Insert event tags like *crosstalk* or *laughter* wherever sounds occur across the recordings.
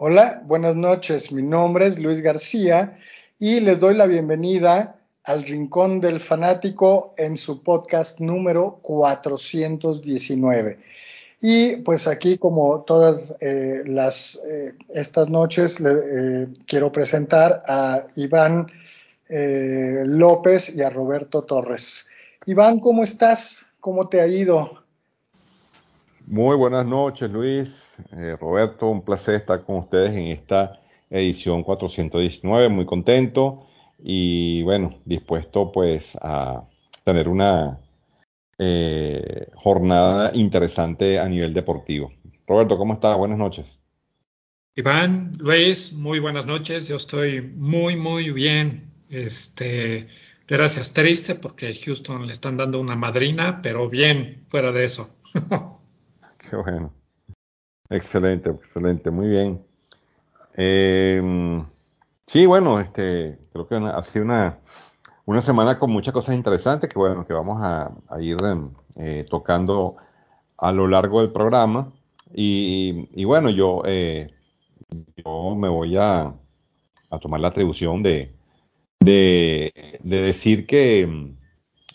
Hola, buenas noches. Mi nombre es Luis García y les doy la bienvenida al Rincón del Fanático en su podcast número 419. Y pues aquí, como todas eh, las eh, estas noches, le, eh, quiero presentar a Iván López y a Roberto Torres. Iván, ¿cómo estás? ¿Cómo te ha ido? Muy buenas noches, Luis. Roberto, un placer estar con ustedes en esta edición 419. Muy contento y bueno, dispuesto pues a tener una eh, jornada interesante a nivel deportivo. Roberto, ¿cómo estás? Buenas noches. Iván, Luis, muy buenas noches. Yo estoy muy, muy bien. Este, gracias, triste porque Houston le están dando una madrina, pero bien, fuera de eso. *laughs* Qué *laughs* bueno. Excelente, excelente, muy bien. Eh, Sí, bueno, este, creo que ha sido una, una semana con muchas cosas interesantes que bueno, que vamos a, ir em, eh, tocando a lo largo del programa. Y, bueno, yo, eh, yo me voy a, tomar la atribución de, de, decir que, em,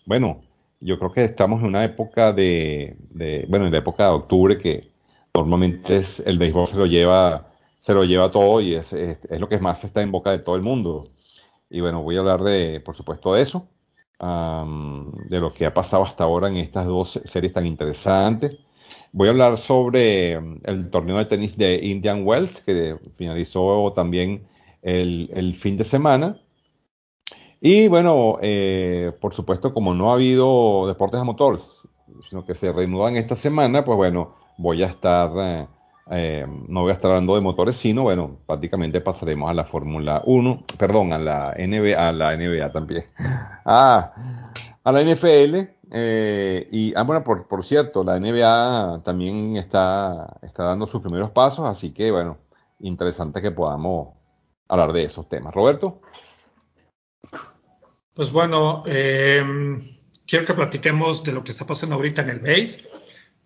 bueno, yo creo que estamos en una época de, bueno, en la época de octubre que normalmente es, el béisbol se lo lleva se lo lleva todo y es, es, lo que más está en boca de todo el mundo. Y bueno, voy a hablar de, por supuesto, de eso, de lo que ha pasado hasta ahora en estas dos series tan interesantes. Voy a hablar sobre el torneo de tenis de Indian Wells, que finalizó también el, el fin de semana. Y bueno, eh, por supuesto, como no ha habido deportes a motor, sino que se reanudan esta semana, pues bueno, voy a estar eh, eh, no voy a estar hablando de motores, sino, bueno, prácticamente pasaremos a la Fórmula 1, perdón, a la NBA, a la NBA también. *laughs* Ah, a la NFL. Eh, y, ah, bueno, por, por, cierto, la NBA también está, está dando sus primeros pasos, así que, bueno, interesante que podamos hablar de esos temas. Roberto. Pues bueno, eh, quiero que platiquemos de lo que está pasando ahorita en el base.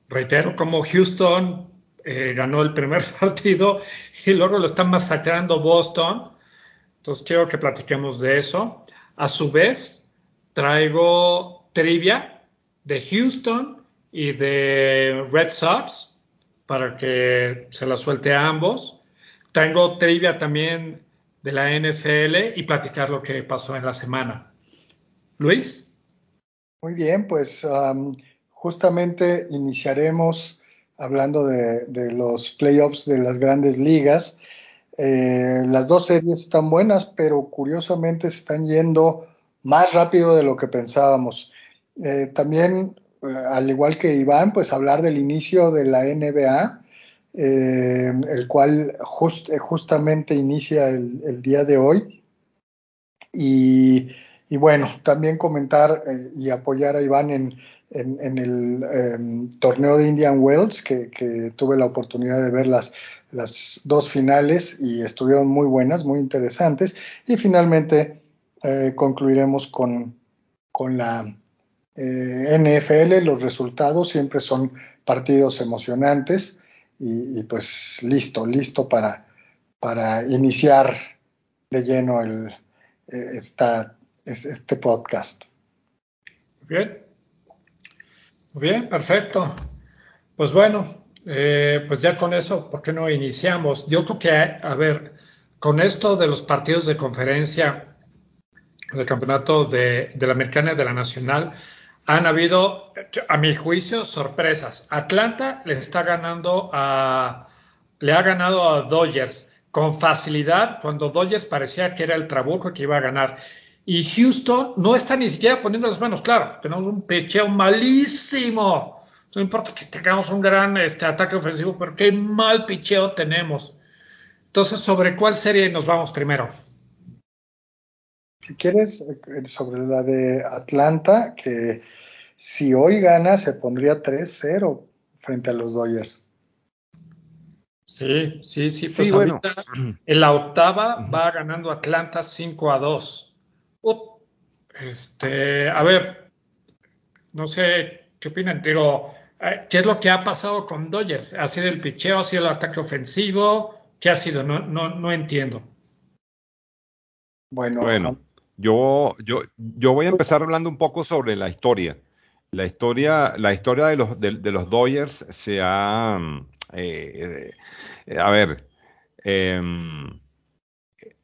Reitero, como Houston eh, ganó el primer *laughs* partido y luego lo están masacrando Boston. Entonces quiero que platiquemos de eso. A su vez, traigo trivia de Houston y de Red Sox para que se la suelte a ambos. Tengo trivia también de la NFL y platicar lo que pasó en la semana. Luis. Muy bien, pues justamente iniciaremos hablando de, los playoffs de las grandes ligas. Eh, las dos series están buenas, pero curiosamente se están yendo más rápido de lo que pensábamos. Eh, también, eh, al igual que Iván, pues hablar del inicio de la NBA, el cual justamente inicia el, día de hoy. Y, y bueno, también comentar y apoyar a Iván en, en, el em, torneo de Indian Wells, que, tuve la oportunidad de ver las, las dos finales y estuvieron muy buenas, muy interesantes. Y finalmente eh, concluiremos con, con la eh, NFL. Los resultados siempre son partidos emocionantes y, pues listo, listo para, para iniciar de lleno el, eh, esta, este podcast. Bien, Bien, perfecto. Pues bueno, eh, pues ya con eso, ¿por qué no iniciamos? Yo creo que, a ver, con esto de los partidos de conferencia del campeonato de, la americana y de la nacional, han habido, a mi juicio, sorpresas. Atlanta le está ganando a, le ha ganado a Dodgers con facilidad cuando Dodgers parecía que era el trabuco que iba a ganar. Y Houston no está ni siquiera poniendo las manos. Claro, tenemos un pecheo malísimo. No importa que tengamos un gran este, ataque ofensivo, pero qué mal picheo tenemos. Entonces, ¿sobre cuál serie nos vamos primero? Si quieres, eh, sobre la de Atlanta, que si hoy gana se pondría 3-0 frente a los Dodgers. Sí, sí, sí. Pues ahorita en la octava va ganando Atlanta 5 a 2. Este, a ver, no sé qué opinan, digo, eh, ¿qué es lo que ha pasado con Dodgers? ¿Ha sido el picheo, ha sido el ataque ofensivo ¿Qué ha sido? No, no, no entiendo. Bueno, bueno yo, yo, yo voy a empezar hablando un poco sobre la historia. La historia, la historia de los, de, los Dodgers se ha, eh, eh, a ver, em,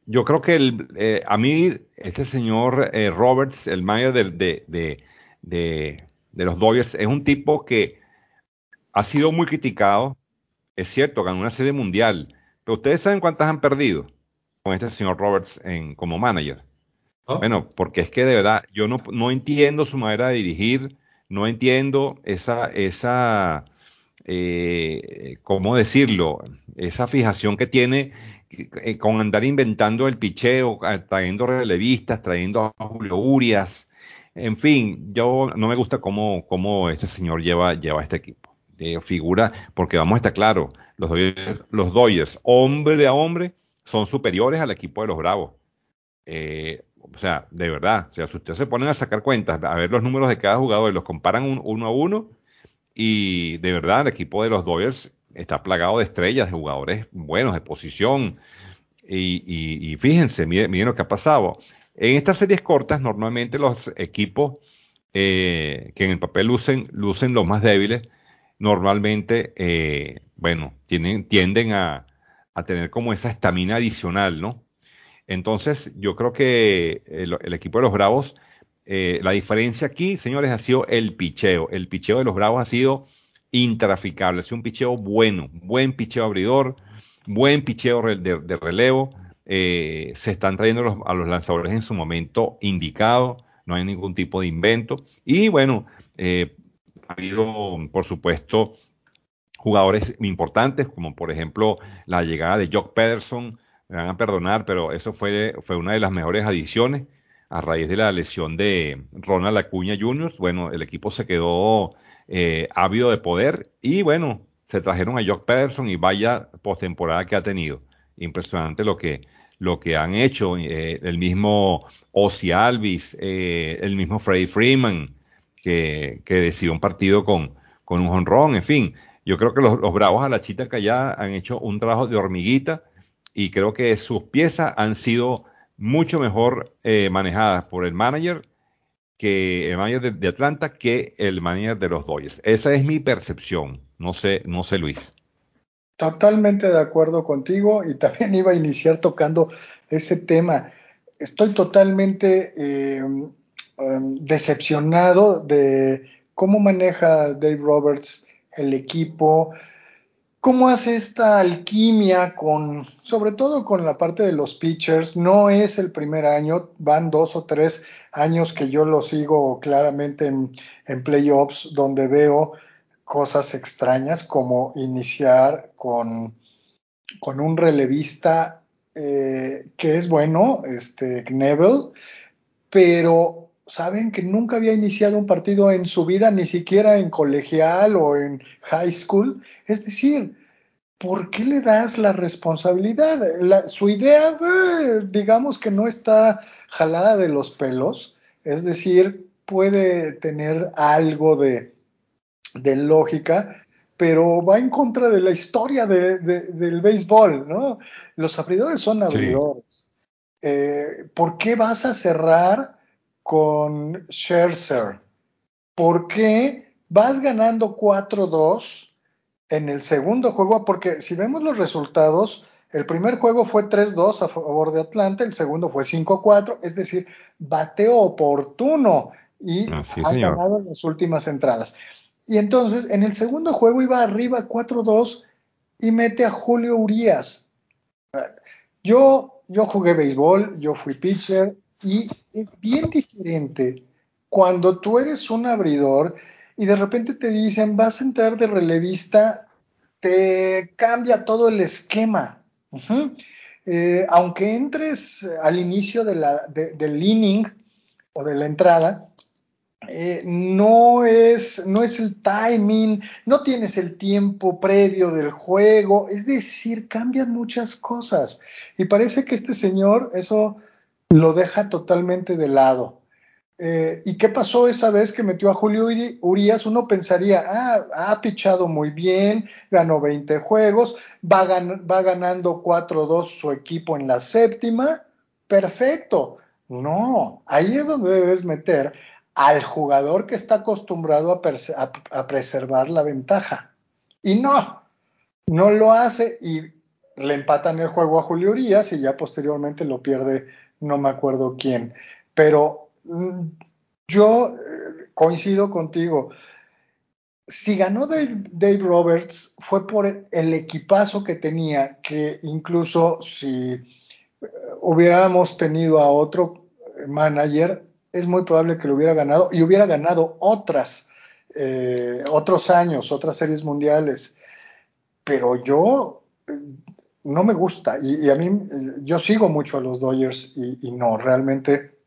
yo creo que el, eh, a mí, este señor Roberts, el mayor de, de, los Dodgers, es un tipo que ha sido muy criticado. Es cierto, ganó una serie mundial, pero ustedes saben cuántas han perdido con este señor Roberts en, como manager. Oh. Bueno, porque es que de verdad yo no, no entiendo su manera de dirigir, no entiendo esa, esa eh, ¿cómo decirlo? Esa fijación que tiene eh, con andar inventando el picheo, trayendo relevistas, trayendo a Julio Urias. En fin, yo no me gusta cómo, cómo este señor lleva, lleva este equipo. Figura, porque vamos a estar claros, los Dodgers, los Dodgers, hombre a hombre, son superiores al equipo de los Bravos. Eh, o sea, de verdad, o sea, si ustedes se ponen a sacar cuentas, a ver los números de cada jugador y los comparan uno a uno, y de verdad el equipo de los Dodgers está plagado de estrellas, de jugadores buenos, de posición, y, fíjense, miren, lo que ha pasado. En estas series cortas, normalmente los equipos eh, que en el papel lucen, lucen los más débiles, normalmente, eh, bueno, tienen, tienden a, a tener como esa estamina adicional, ¿no? Entonces, yo creo que el, equipo de los Bravos, eh, la diferencia aquí, señores, ha sido el picheo. El picheo de los Bravos ha sido intraficable, sido un picheo bueno, buen picheo abridor, buen picheo de, relevo. Eh, se están trayendo a los lanzadores en su momento indicado, no hay ningún tipo de invento. Y bueno, eh, ha habido, por supuesto, jugadores importantes, como por ejemplo la llegada de Jock Pederson, me van a perdonar, pero eso fue, fue una de las mejores adiciones a raíz de la lesión de Ronald Acuña Jr. Bueno, el equipo se quedó eh, ávido de poder y bueno, se trajeron a Jock Pederson y vaya postemporada que ha tenido. Impresionante lo que, lo que han hecho. Eh, el mismo Ozzy Alvis, eh, el mismo Freddie Freeman, que, que decidió un partido con, con un honrón, en fin. Yo creo que los, Bravos a la Chita ya han hecho un trabajo de hormiguita y creo que sus piezas han sido mucho mejor eh, manejadas por el manager que el manager de, Atlanta que el manager de los Dodgers. Esa es mi percepción. No sé, no sé, Luis. Totalmente de acuerdo contigo y también iba a iniciar tocando ese tema. Estoy totalmente eh, um, decepcionado de cómo maneja Dave Roberts el equipo, cómo hace esta alquimia con, sobre todo con la parte de los pitchers. No es el primer año, van dos o tres años que yo lo sigo claramente en, playoffs, donde veo cosas extrañas como iniciar con, con un relevista eh, que es bueno, este Neville, pero saben que nunca había iniciado un partido en su vida, ni siquiera en colegial o en high school. Es decir, ¿por qué le das la responsabilidad? su idea, eh, digamos que no está jalada de los pelos, es decir, puede tener algo de, lógica, pero va en contra de la historia del béisbol, ¿no? Los abridores son abridores. Eh, ¿Por qué vas a cerrar con Scherzer. ¿Por qué vas ganando 4-2 en el segundo juego? Porque si vemos los resultados, el primer juego fue 3-2 a favor de Atlanta, el segundo fue 5-4, es decir, bateo oportuno y ha ganado en las últimas entradas. Y entonces, en el segundo juego iba arriba 4-2 y mete a Julio Urias. Yo, yo jugué béisbol, yo fui pitcher, y es bien diferente cuando tú eres un abridor y de repente te dicen vas a entrar de relevista, te cambia todo el esquema. Eh, aunque entres al inicio de del inning o de la entrada, eh, no, es, no es el timing, no tienes el tiempo previo del juego, es decir, cambian muchas cosas. Y parece que este señor, eso lo deja totalmente de lado. Eh, ¿Y qué pasó esa vez que metió a Julio Urias? Uno pensaría, ah, ha pichado muy bien, ganó 20 juegos, va, va ganando 4-2 su equipo en la séptima, perfecto. No, ahí es donde debes meter al jugador que está acostumbrado a, a preservar la ventaja. Y no, no lo hace y le empatan el juego a Julio Urias y ya posteriormente lo pierde no me acuerdo quién. Pero mm, yo eh, coincido contigo. Si ganó Dave, Roberts fue por el equipazo que tenía, que incluso si eh, hubiéramos tenido a otro manager, es muy probable que lo hubiera ganado y hubiera ganado otras, eh, otros años, otras series mundiales. Pero yo no me gusta. Y, a mí, yo sigo mucho a los Dodgers y, no, realmente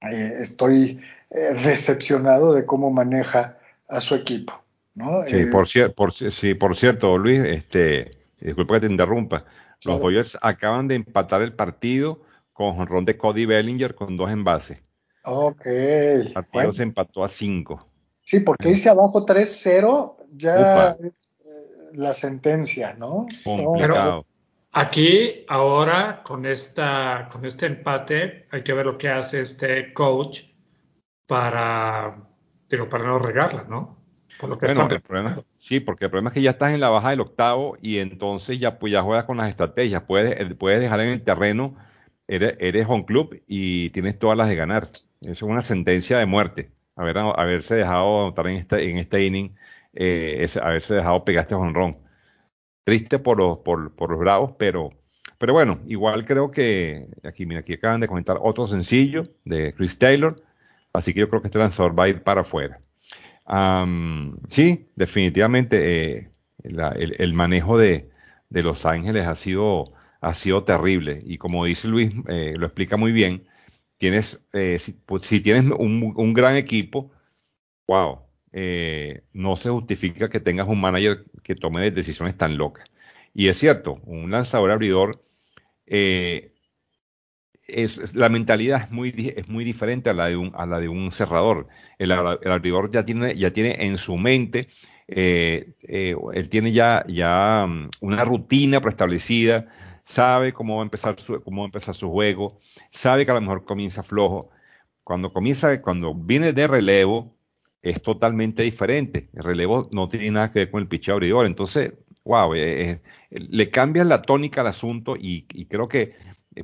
eh, estoy eh, decepcionado de cómo maneja a su equipo. ¿no? Sí, eh, por, por, sí, por cierto, Luis, este, disculpa que te interrumpa. Los Dodgers acaban de empatar el partido con ron de Cody Bellinger con dos envases. Ok. El partido se empató a cinco. Sí, porque irse abajo 3-0 ya es la sentencia, ¿no? Complicado. Aquí, ahora, con, esta, con este empate, hay que ver lo que hace este coach para, digo, para no regarla, ¿no? Por lo que bueno, el problema, sí, porque el problema es que ya estás en la baja del octavo y entonces ya, pues, ya juegas con las estrategias. Puedes, puedes dejar en el terreno, eres, eres home club y tienes todas las de ganar. Eso es una sentencia de muerte. Haber, haberse dejado anotar en este, en este inning, eh, haberse dejado pegaste a honrón triste por los, por, los Bravos, pero, pero bueno, igual creo que aquí, mira, aquí acaban de comentar otro sencillo de Chris Taylor, así que yo creo que este lanzador va a ir para afuera. sí, definitivamente eh, el, manejo de, Los Ángeles ha sido, ha sido terrible y como dice Luis, eh, lo explica muy bien, tienes, eh, si, pues, si, tienes un, un gran equipo, wow, eh, no se justifica que tengas un manager que tome decisiones tan locas. Y es cierto, un lanzador abridor, eh, es, la mentalidad es muy, es muy diferente a la de un, a la de un cerrador. El, abridor ya tiene, ya tiene en su mente, eh, él tiene ya, ya mm, una rutina preestablecida, sabe cómo va, a empezar su, cómo va a empezar su juego, sabe que a lo mejor comienza flojo. Cuando comienza, cuando viene de relevo, es totalmente diferente. El relevo no tiene nada que ver con el pitch abridor. Entonces, wow, eh, eh, le cambias la tónica al asunto y, creo que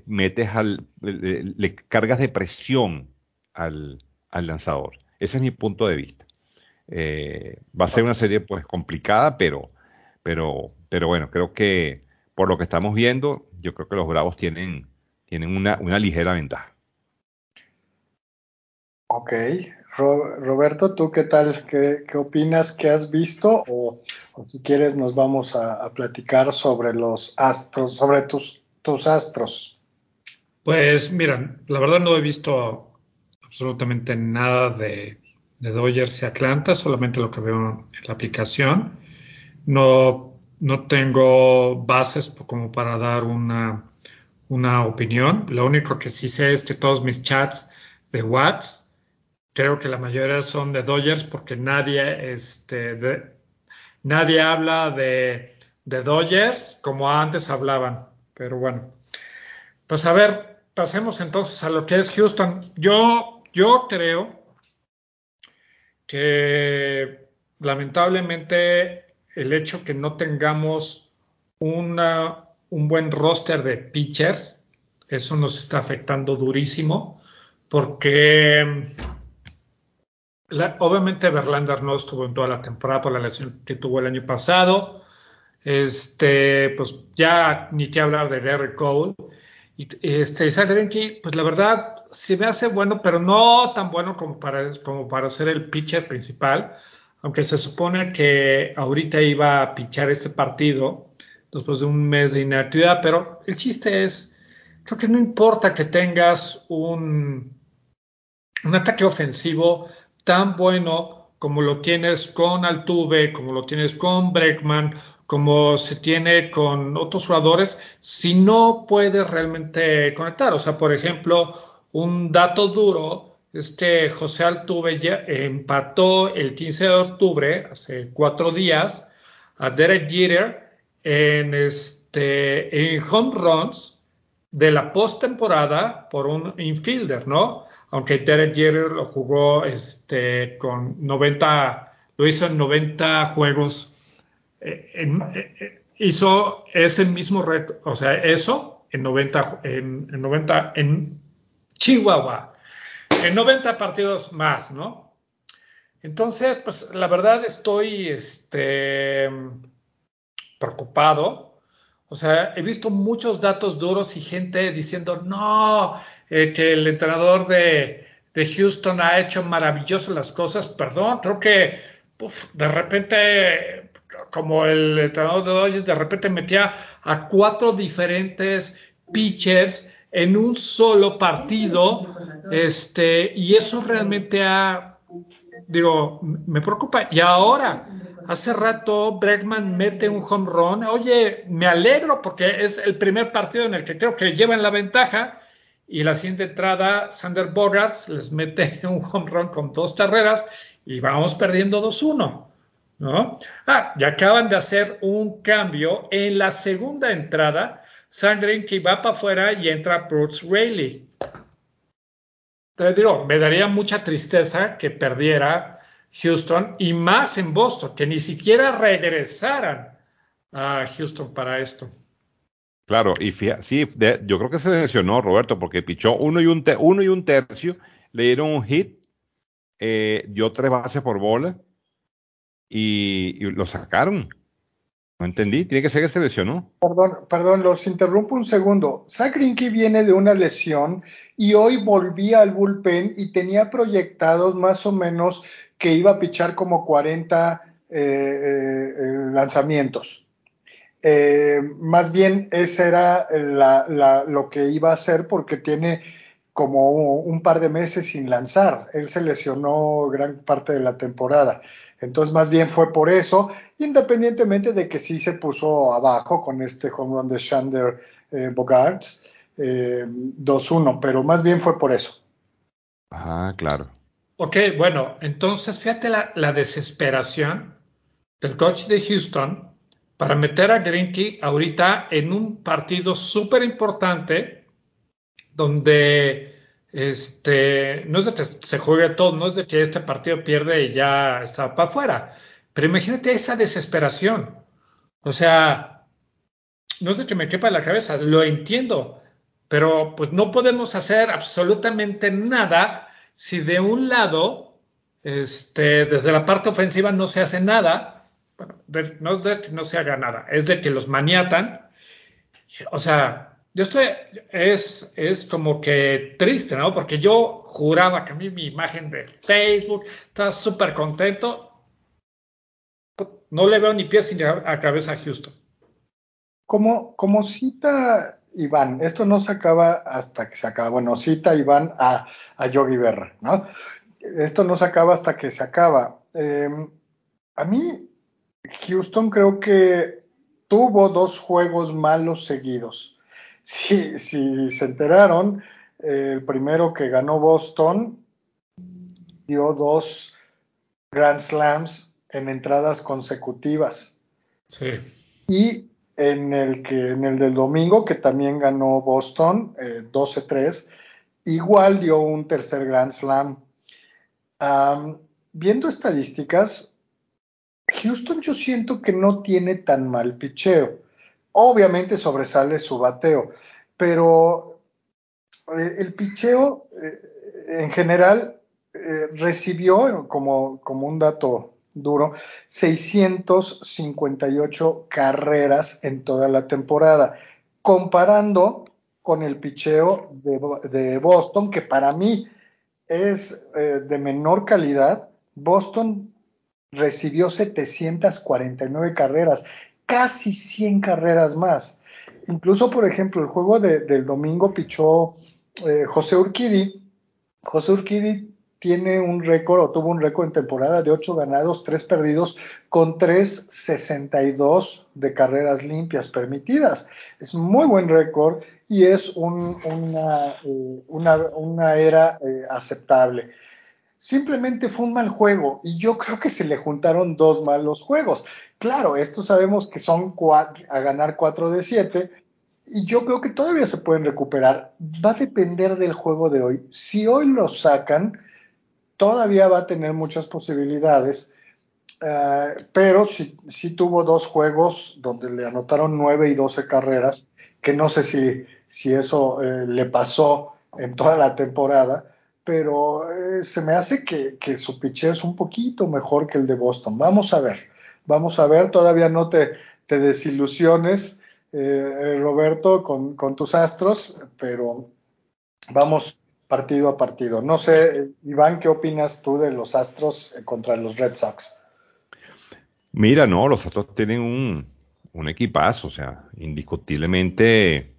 metes al, le, cargas de presión al, lanzador. Ese es mi punto de vista. Eh, va a ser una serie pues complicada, pero, pero, pero bueno, creo que por lo que estamos viendo, yo creo que los Bravos tienen, tienen una, una ligera ventaja. Ok, Roberto, ¿tú qué tal? ¿Qué, opinas? ¿Qué has visto? O, si quieres nos vamos a, platicar sobre los astros, sobre tus, tus astros. Pues mira, la verdad no he visto absolutamente nada de, de Dodgers y Atlanta, solamente lo que veo en la aplicación. No, no tengo bases como para dar una, una opinión. Lo único que sí sé es que todos mis chats de WhatsApp creo que la mayoría son de Dodgers porque nadie, este, nadie habla de, de, Dodgers como antes hablaban. Pero bueno, pues a ver, pasemos entonces a lo que es Houston. Yo, yo creo que lamentablemente el hecho que no tengamos una, un buen roster de pitchers, eso nos está afectando durísimo porque obviamente Verlander no estuvo en toda la temporada por la lesión que tuvo el año pasado. Este, pues ya ni que hablar de Derek Cole. Y este, Greinke, pues la verdad, sí me hace bueno, pero no tan bueno como para, como para ser el pitcher principal. Aunque se supone que ahorita iba a pichar este partido después de un mes de inactividad, pero el chiste es, creo que no importa que tengas un, un ataque ofensivo tan bueno como lo tienes con Altuve, como lo tienes con Breckman, como se tiene con otros jugadores, si no puedes realmente conectar. O sea, por ejemplo, un dato duro este José Altuve empató el 15 de octubre, hace cuatro días, a Derek Jeter este, en home runs de la postemporada por un infielder, ¿no? Aunque Derek Jeter lo jugó este, con 90, lo hizo en 90 juegos. Eh, eh, hizo ese mismo reto, o sea, eso en 90, en, en 90, en Chihuahua en 90 partidos más, ¿no? Entonces, pues la verdad estoy este, preocupado. O sea, he visto muchos datos duros y gente diciendo, no, eh, que el entrenador de, Houston ha hecho maravillosas las cosas. Perdón, creo que de repente, como el entrenador de Dodgers, de repente metía a cuatro diferentes pitchers en un solo partido, este, y eso realmente ha, digo, me preocupa. Y ahora, hace rato Bregman mete un home run, oye, me alegro porque es el primer partido en el que creo que llevan la ventaja, y la siguiente entrada, Sander Bogarts les mete *laughs* un home run con dos carreras y vamos perdiendo 2-1. ¿no? Ah, y acaban de hacer un cambio en la segunda entrada Sangren que va para afuera y entra Bruce Rayleigh. Te digo, me daría mucha tristeza que perdiera Houston y más en Boston, que ni siquiera regresaran a Houston para esto. Claro, y sí, yo creo que se lesionó Roberto porque pichó uno y un, uno y un tercio, le dieron un hit, eh, dio tres bases por bola y lo sacaron. No entendí, tiene que ser que se lesionó. Perdón, perdón, los interrumpo un segundo. Zach viene de una lesión y hoy volvía al bullpen y tenía proyectados más o menos que iba a pichar como 40 eh, eh, lanzamientos. Eh, más bien ese era lo que iba a hacer porque tiene como un par de meses sin lanzar. Él se lesionó gran parte de la temporada. Entonces, más bien fue por eso, independientemente de que sí se puso abajo con este home run de Shander eh, Bogarts, 2-1, eh, pero más bien fue por eso. Ah, claro. Ok, bueno, entonces fíjate la, desesperación del coach de Houston para meter a Greinke ahorita en un partido súper importante donde este, no es de que se juegue todo, no es de que este partido pierde y ya está para afuera, pero imagínate esa desesperación. O sea, no es de que me quepa la cabeza, lo entiendo, pero pues no podemos hacer absolutamente nada si de un lado, este, desde la parte ofensiva no se hace nada, no de que no se haga nada, es de que los maniatan. O sea, yo es, es como que triste, ¿no? Porque yo juraba que a mí mi imagen de Facebook estaba súper contento. No le veo ni pies ni a cabeza a Houston. Como, como cita Iván, esto no se acaba hasta que se acaba. Bueno, cita Iván a, a Yogi Berra, ¿no? Esto no se acaba hasta que se acaba. Em, a mí, Houston creo que tuvo dos juegos malos seguidos si, si se enteraron, el primero que ganó Boston dio dos Grand Slams en entradas consecutivas. Sí. Y en el que en el del domingo que también ganó Boston 12-3, eh, igual dio un tercer Grand Slam. viendo estadísticas, Houston yo siento que no tiene tan mal picheo. Obviamente sobresale su bateo, pero eh, el picheo eh, en general eh, recibió, como, como un dato duro, 658 carreras en toda la temporada, comparando con el picheo de, de Boston, que para mí es de menor calidad. Boston recibió 749 carreras casi 100 carreras más. Incluso, por ejemplo, el juego del domingo pichó eh, José Urquidi. José Urquidi tiene un récord o tuvo un récord en temporada de 8 ganados, 3 perdidos, con 3.62 de carreras limpias permitidas. Es muy buen récord y es una, eh, una, una, era eh, aceptable. Simplemente fue un mal juego y yo creo que se le juntaron dos malos juegos. Claro, esto sabemos que son a ganar 4 de 7 y yo creo que todavía se pueden recuperar. Va a depender del juego de hoy. Si hoy lo sacan, todavía va a tener muchas posibilidades, uh, pero sí, tuvo dos juegos donde le anotaron 9 y 12 carreras, que no sé si, si eso eh, le pasó en toda la temporada, pero eh, se me hace que, que, su picheo es un poquito mejor que el de Boston. Vamos a ver, vamos a ver, todavía no te, te desilusiones, eh, Roberto, con, con tus astros, pero vamos partido a partido. No sé, Iván, ¿qué opinas tú de los Astros contra los Red Sox? Mira, no, los Astros tienen un, un equipazo, o sea, indiscutiblemente.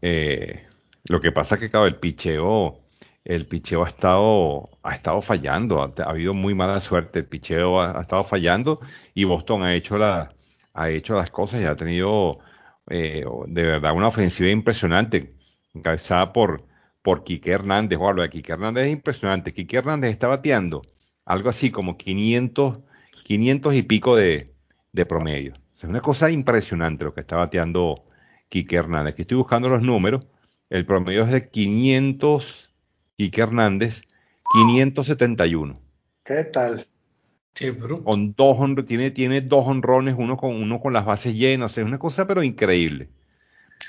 Eh, lo que pasa es que, claro, el picheo, el picheo ha estado, ha estado fallando, ha, habido muy mala suerte, el picheo ha, estado fallando y Boston ha hecho, la, ha hecho las cosas y ha tenido eh, de verdad una ofensiva impresionante, encabezada por, por Quique Hernández. Wow, lo de Quique Hernández es impresionante. Quique Hernández está bateando algo así como 500, 500 y pico de, promedio. es una cosa impresionante lo que está bateando Quique Hernández. Aquí estoy buscando los números. El promedio es de 500, Quique Hernández, 571. ¿Qué tal? Qué bruto. Con dos tiene, tiene dos honrones, uno con, uno con las bases llenas. Es una cosa pero increíble.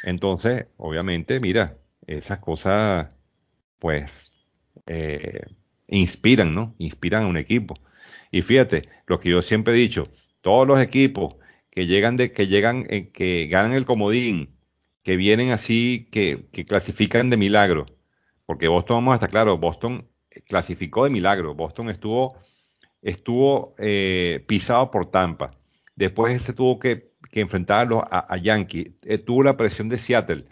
Entonces, obviamente, mira, esas cosas, pues, eh, inspiran, ¿no? Inspiran a un equipo. Y fíjate, lo que yo siempre he dicho, todos los equipos que llegan de, que llegan, eh, que ganan el comodín, que vienen así, que, que, clasifican de milagro, porque Boston, vamos a estar claro, Boston clasificó de milagro, Boston estuvo, estuvo eh, pisado por Tampa, después se tuvo que, enfrentarlo a, a Yankee, tuvo la presión de Seattle,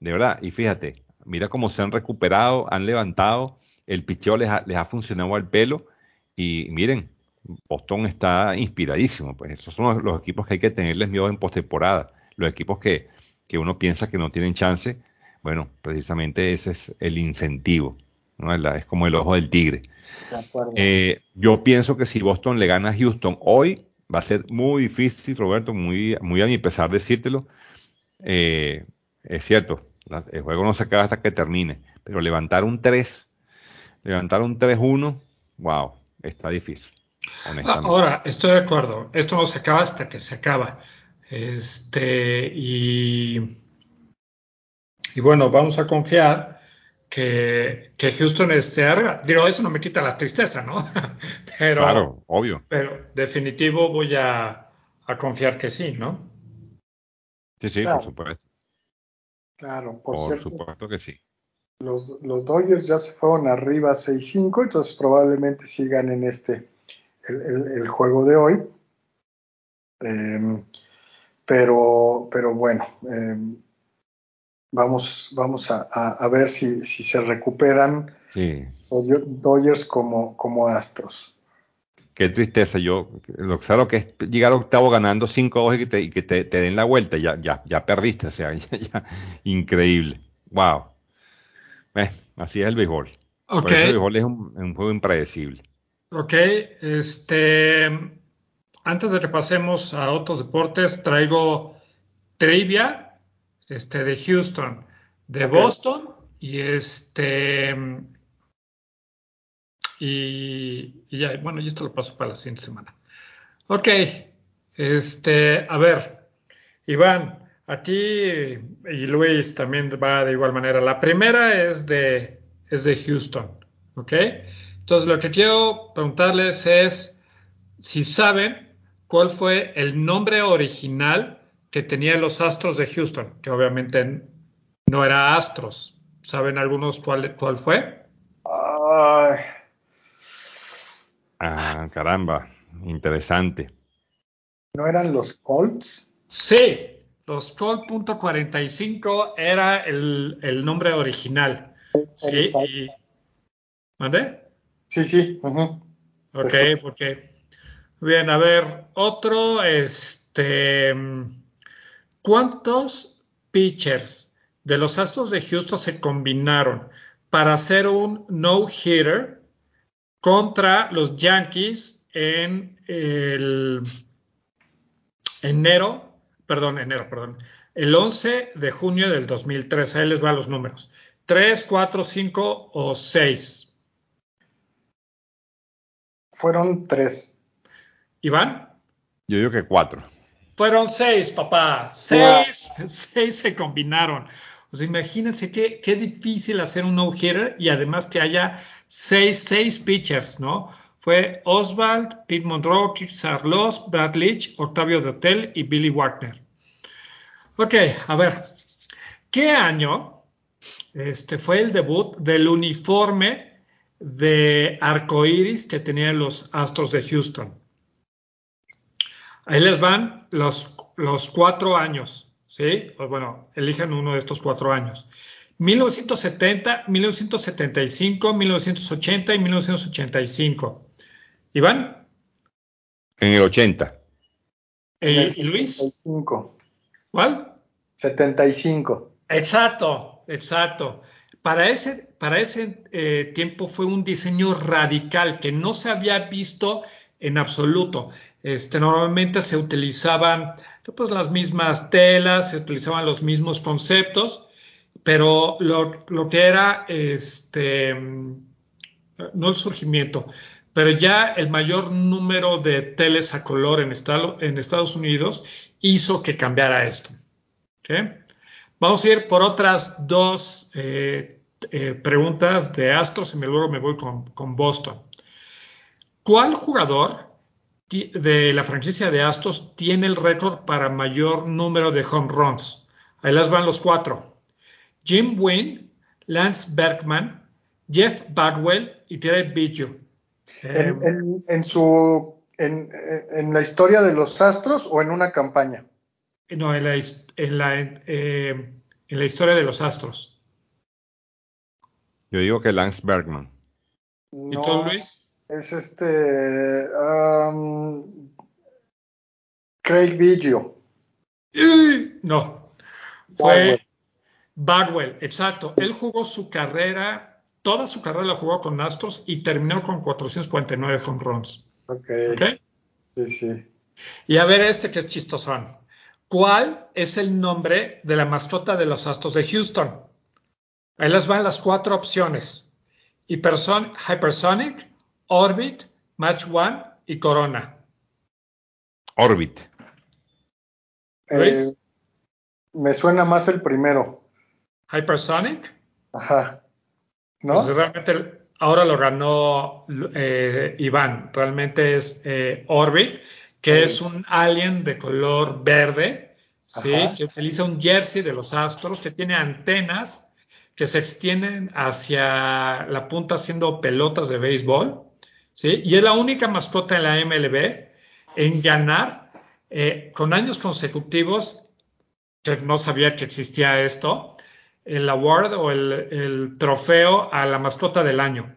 de verdad. Y fíjate, mira cómo se han recuperado, han levantado, el picheo les ha, les ha funcionado al pelo. Y miren, Boston está inspiradísimo. Pues esos son los, equipos que hay que tenerles miedo en postemporada. Los equipos que, que uno piensa que no tienen chance. Bueno, precisamente ese es el incentivo. ¿no? Es como el ojo del tigre. Eh, yo pienso que si Boston le gana a Houston hoy, va a ser muy difícil, Roberto, muy, muy a mi pesar decírtelo. Eh, es cierto, el juego no se acaba hasta que termine. Pero levantar un 3, levantar un 3-1, wow, está difícil. Ahora, estoy de acuerdo. Esto no se acaba hasta que se acaba. Este, y, y bueno, vamos a confiar que, que Houston esté arriba. Digo, eso no me quita la tristeza, ¿no? *laughs* pero, claro, obvio. Pero definitivo voy a, a confiar que sí, ¿no? Sí, sí, por supuesto. Claro, por, por supuesto que sí. Los, los, Dodgers ya se fueron arriba 6-5, entonces probablemente sigan en este, el, el, juego de hoy. Eh, pero, pero bueno, eh, vamos, vamos a, a, a, ver si, si se recuperan sí. Dodgers como, como astros qué tristeza. Yo, lo que que es llegar octavo ganando 5-2 y que, te, y que te, te, den la vuelta, ya, ya, ya perdiste, o sea, *laughs* ya, ya, increíble. Wow. Eh, así es el béisbol. Okay. el béisbol es un, un, juego impredecible. Ok, este, antes de que pasemos a otros deportes, traigo trivia este, de Houston, de okay. Boston y este y, y, ya, bueno, y esto lo paso para la siguiente semana. Ok, este, a ver, Iván, aquí y Luis también va de igual manera. La primera es de, es de Houston, ¿ok? Entonces lo que quiero preguntarles es si saben cuál fue el nombre original que tenían los Astros de Houston, que obviamente no era Astros. ¿Saben algunos cuál, cuál fue? Uh, Ah, caramba, interesante. ¿No eran los Colts? Sí, los Colt.45 era el, el, nombre original. Sí, y... ¿Mande? Sí, sí. Ok, porque. Bien, a ver, otro, este. ¿Cuántos pitchers de los Astros de Houston se combinaron para hacer un no-hitter contra los Yankees en el enero, perdón, enero, perdón, el 11 de junio del 2003. Ahí les van los números. 3, 4, 5 o 6. Fueron 3. ¿Iván? Yo digo que 4. Fueron 6, papá. 6 wow. *laughs* se combinaron. O sea, imagínense qué, qué difícil hacer un no-hitter y además que haya 6 pitchers, ¿no? Fue Oswald, Pete Monroe, Keith Brad Leach, Octavio Dotel y Billy Wagner. Ok, a ver, ¿qué año este, fue el debut del uniforme de arcoíris que tenían los Astros de Houston? Ahí les van los, los cuatro años, ¿sí? Pues bueno, elijan uno de estos cuatro años. 1970, 1975, 1980 y 1985. ¿Iván? En el 80. ¿Y, Luis? 75. ¿Cuál? 75. Exacto, exacto. Para ese, para ese eh, tiempo fue un diseño radical que no se había visto en absoluto. Este, normalmente se utilizaban pues, las mismas telas, se utilizaban los mismos conceptos, pero lo, que era, este, no el surgimiento, pero ya el mayor número de teles a color en, en Estados Unidos hizo que cambiara esto. Vamos a ir por otras dos eh, eh, preguntas de Astros y luego me voy con, Boston. ¿Cuál jugador de la franquicia de Astros tiene el récord para mayor número de home runs? Ahí las van los cuatro. Jim Wynn, Lance Bergman, Jeff Bagwell y Terry Biggio. En, en, en, su, en, en, la historia de los Astros o en una campaña? No, en la, en la, eh, en la historia de los Astros. Yo digo que Lance Bergman. No, ¿Y tú, Luis? Es este. Um, Craig Biggio. No. Fue Bagwell, exacto. Él jugó su carrera toda su carrera la jugó con Astros y terminó con 449 home runs. Ok. ¿Okay? Sí, sí. Y a ver este que es chistosón. ¿Cuál es el nombre de la mascota de los Astros de Houston? Ahí les van las cuatro opciones. Hypersonic, Orbit, Match One y Corona. Orbit. Eh, me suena más el primero. Hypersonic. Ajá. ¿No? Pues realmente ahora lo ganó eh, Iván. Realmente es eh, Orbit, que es un alien de color verde, ¿sí? que utiliza un jersey de los astros, que tiene antenas que se extienden hacia la punta haciendo pelotas de béisbol. ¿Sí? Y es la única mascota en la MLB en ganar eh, con años consecutivos, que no sabía que existía esto, el award o el, el, trofeo a la mascota del año.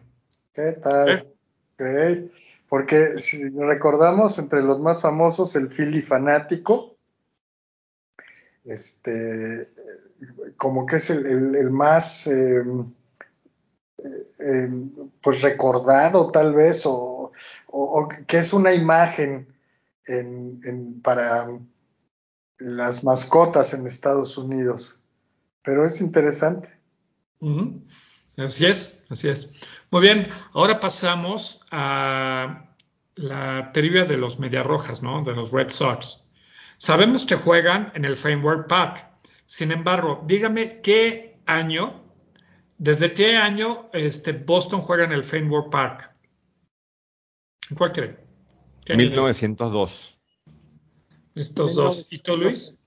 ¿Qué tal? ¿Eh? Okay. Porque si recordamos entre los más famosos el Philly fanático, este, como que es el, el, el más, eh, eh, pues recordado tal vez, o, o, que es una imagen en, en, para las mascotas en Estados Unidos pero es interesante. Así es, así es. Muy bien, ahora pasamos a la trivia de los Mediarrojas, ¿no? De los Red Sox. Sabemos que juegan en el Framework Park. Sin embargo, dígame qué año, desde qué año este, Boston juega en el Framework Park. ¿Cuál cree? 1902. Estos dos. ¿Y tú, Luis?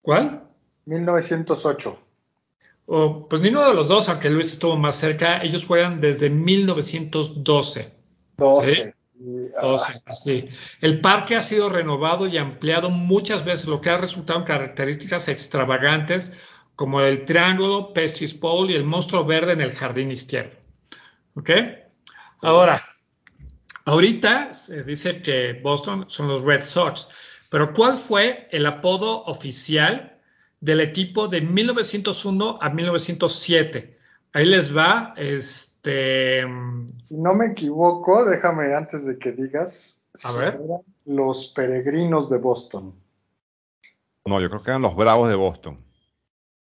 ¿Cuál? 1908. Oh, pues ninguno de los dos, aunque Luis estuvo más cerca, ellos juegan desde 1912. 12. ¿sí? 12, así. El parque ha sido renovado y ampliado muchas veces, lo que ha resultado en características extravagantes como el triángulo, Pestis Pole y el monstruo verde en el jardín izquierdo. ¿Ok? Ahora, ahorita se dice que Boston son los Red Sox, pero ¿cuál fue el apodo oficial del equipo de 1901 a 1907? Ahí les va, este... Si no me equivoco, déjame antes de que digas. A ver. Los peregrinos de Boston. No, yo creo que eran los Bravos de Boston.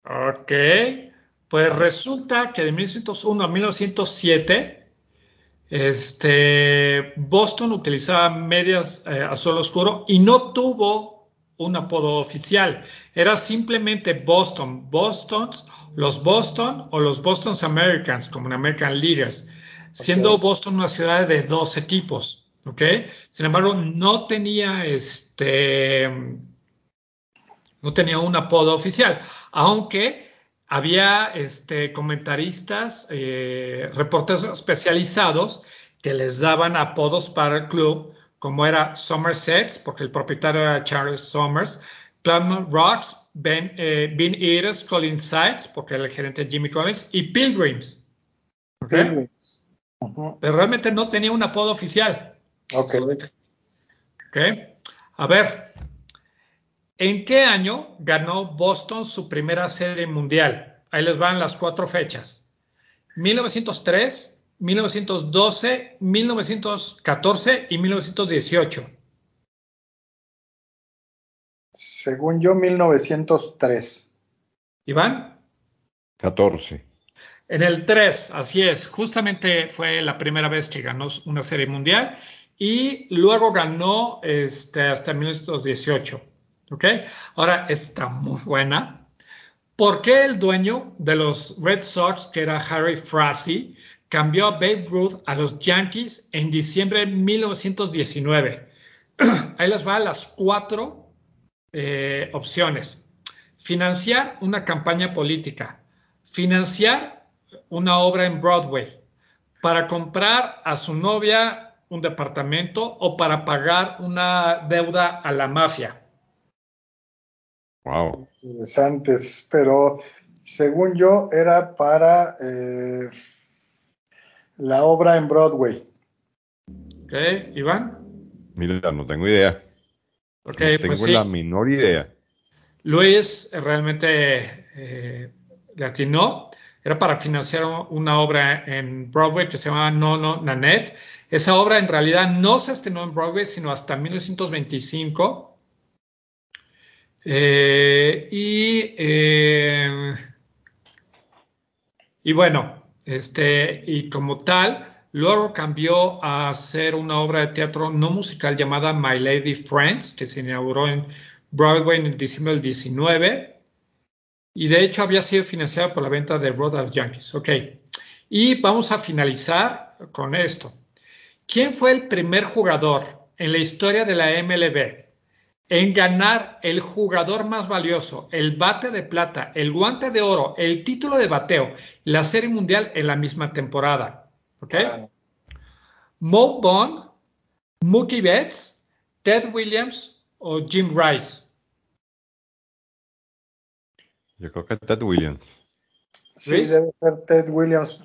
Ok. Pues resulta que de 1901 a 1907, este, Boston utilizaba medias eh, azul oscuro y no tuvo un apodo oficial. Era simplemente Boston, Boston, los Boston o los Boston's Americans, como en American Leaguers, siendo Boston una ciudad de dos equipos. ¿ok? Sin embargo, no tenía este, no tenía un apodo oficial, aunque había este, comentaristas, eh, reporteros especializados que les daban apodos para el club, como era Somerset, porque el propietario era Charles Somers, Plymouth Rocks, Ben, eh, Bean Eaters, Collins Sides, porque era el gerente Jimmy Collins, y Pilgrims. ¿okay? Pero realmente no tenía un apodo oficial. Ok. Ok. A ver, ¿en qué año ganó Boston su primera serie mundial? Ahí les van las cuatro fechas. 1903, 1912, 1914 y 1918. Según yo, 1903. ¿Iván? 14. En el 3, así es. Justamente fue la primera vez que ganó una serie mundial y luego ganó este, hasta 1918. ¿Ok? Ahora está muy buena. ¿Por qué el dueño de los Red Sox, que era Harry Frazee, cambió a Babe Ruth a los Yankees en diciembre de 1919? *clears throat* Ahí les va las cuatro eh, opciones. Financiar una campaña política. Financiar una obra en Broadway. Para comprar a su novia un departamento o para pagar una deuda a la mafia. Wow. Interesantes, pero según yo era para eh, la obra en Broadway. Ok, Iván. Mira, no tengo idea. Okay, no tengo pues sí. la menor idea. Luis realmente eh, le atinó. Era para financiar una obra en Broadway que se llama No No Nanette. Esa obra en realidad no se estrenó en Broadway, sino hasta 1925. Eh, y, eh, y bueno, este, y como tal, luego cambió a hacer una obra de teatro no musical llamada My Lady Friends, que se inauguró en Broadway en diciembre del 19 y de hecho había sido financiada por la venta de Rodas Yankees. Ok. Y vamos a finalizar con esto. ¿Quién fue el primer jugador en la historia de la MLB en ganar el jugador más valioso, el bate de plata, el guante de oro, el título de bateo, la serie mundial en la misma temporada? ¿Ok? Wow. Mo Bond, Mookie Betts, Ted Williams o Jim Rice. Yo creo que Ted Williams. Sí, debe ser Ted Williams.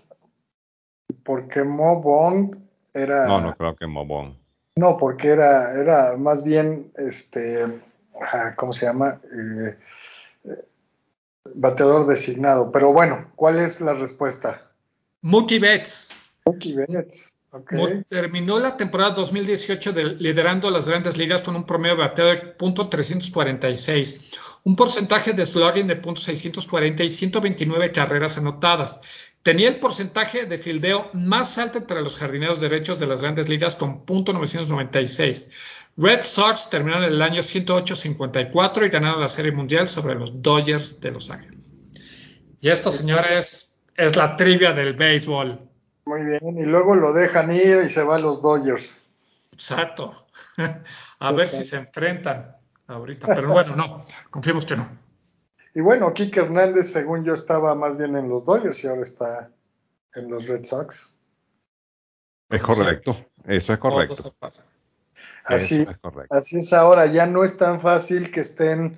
Porque Mo Bond era. No, no creo que Mobón. No, porque era, era más bien este. ah, ¿Cómo se llama? Eh, eh, bateador designado. Pero bueno, ¿cuál es la respuesta? Mookie Betts. Mookie Betts. Ok. Mo- Terminó la temporada 2018 de- liderando las grandes ligas con un promedio de bateo de .346, un porcentaje de slugging de .640 y 129 carreras anotadas. Tenía el porcentaje de fildeo más alto entre los jardineros derechos de las grandes ligas con .996. Red Sox terminaron el año 108-54 y ganaron la Serie Mundial sobre los Dodgers de Los Ángeles. Y esto, señores, es la trivia del béisbol. Muy bien. Y luego lo dejan ir y se va a los Dodgers. Exacto. *laughs* A ver si se enfrentan ahorita. Pero bueno, no, confiemos que no. Y bueno, Kike Hernández, según yo, estaba más bien en los Dodgers y ahora está en los Red Sox. Es correcto. Eso es correcto. Todo se pasa. Así, Eso es correcto. así es ahora. Ya no es tan fácil que estén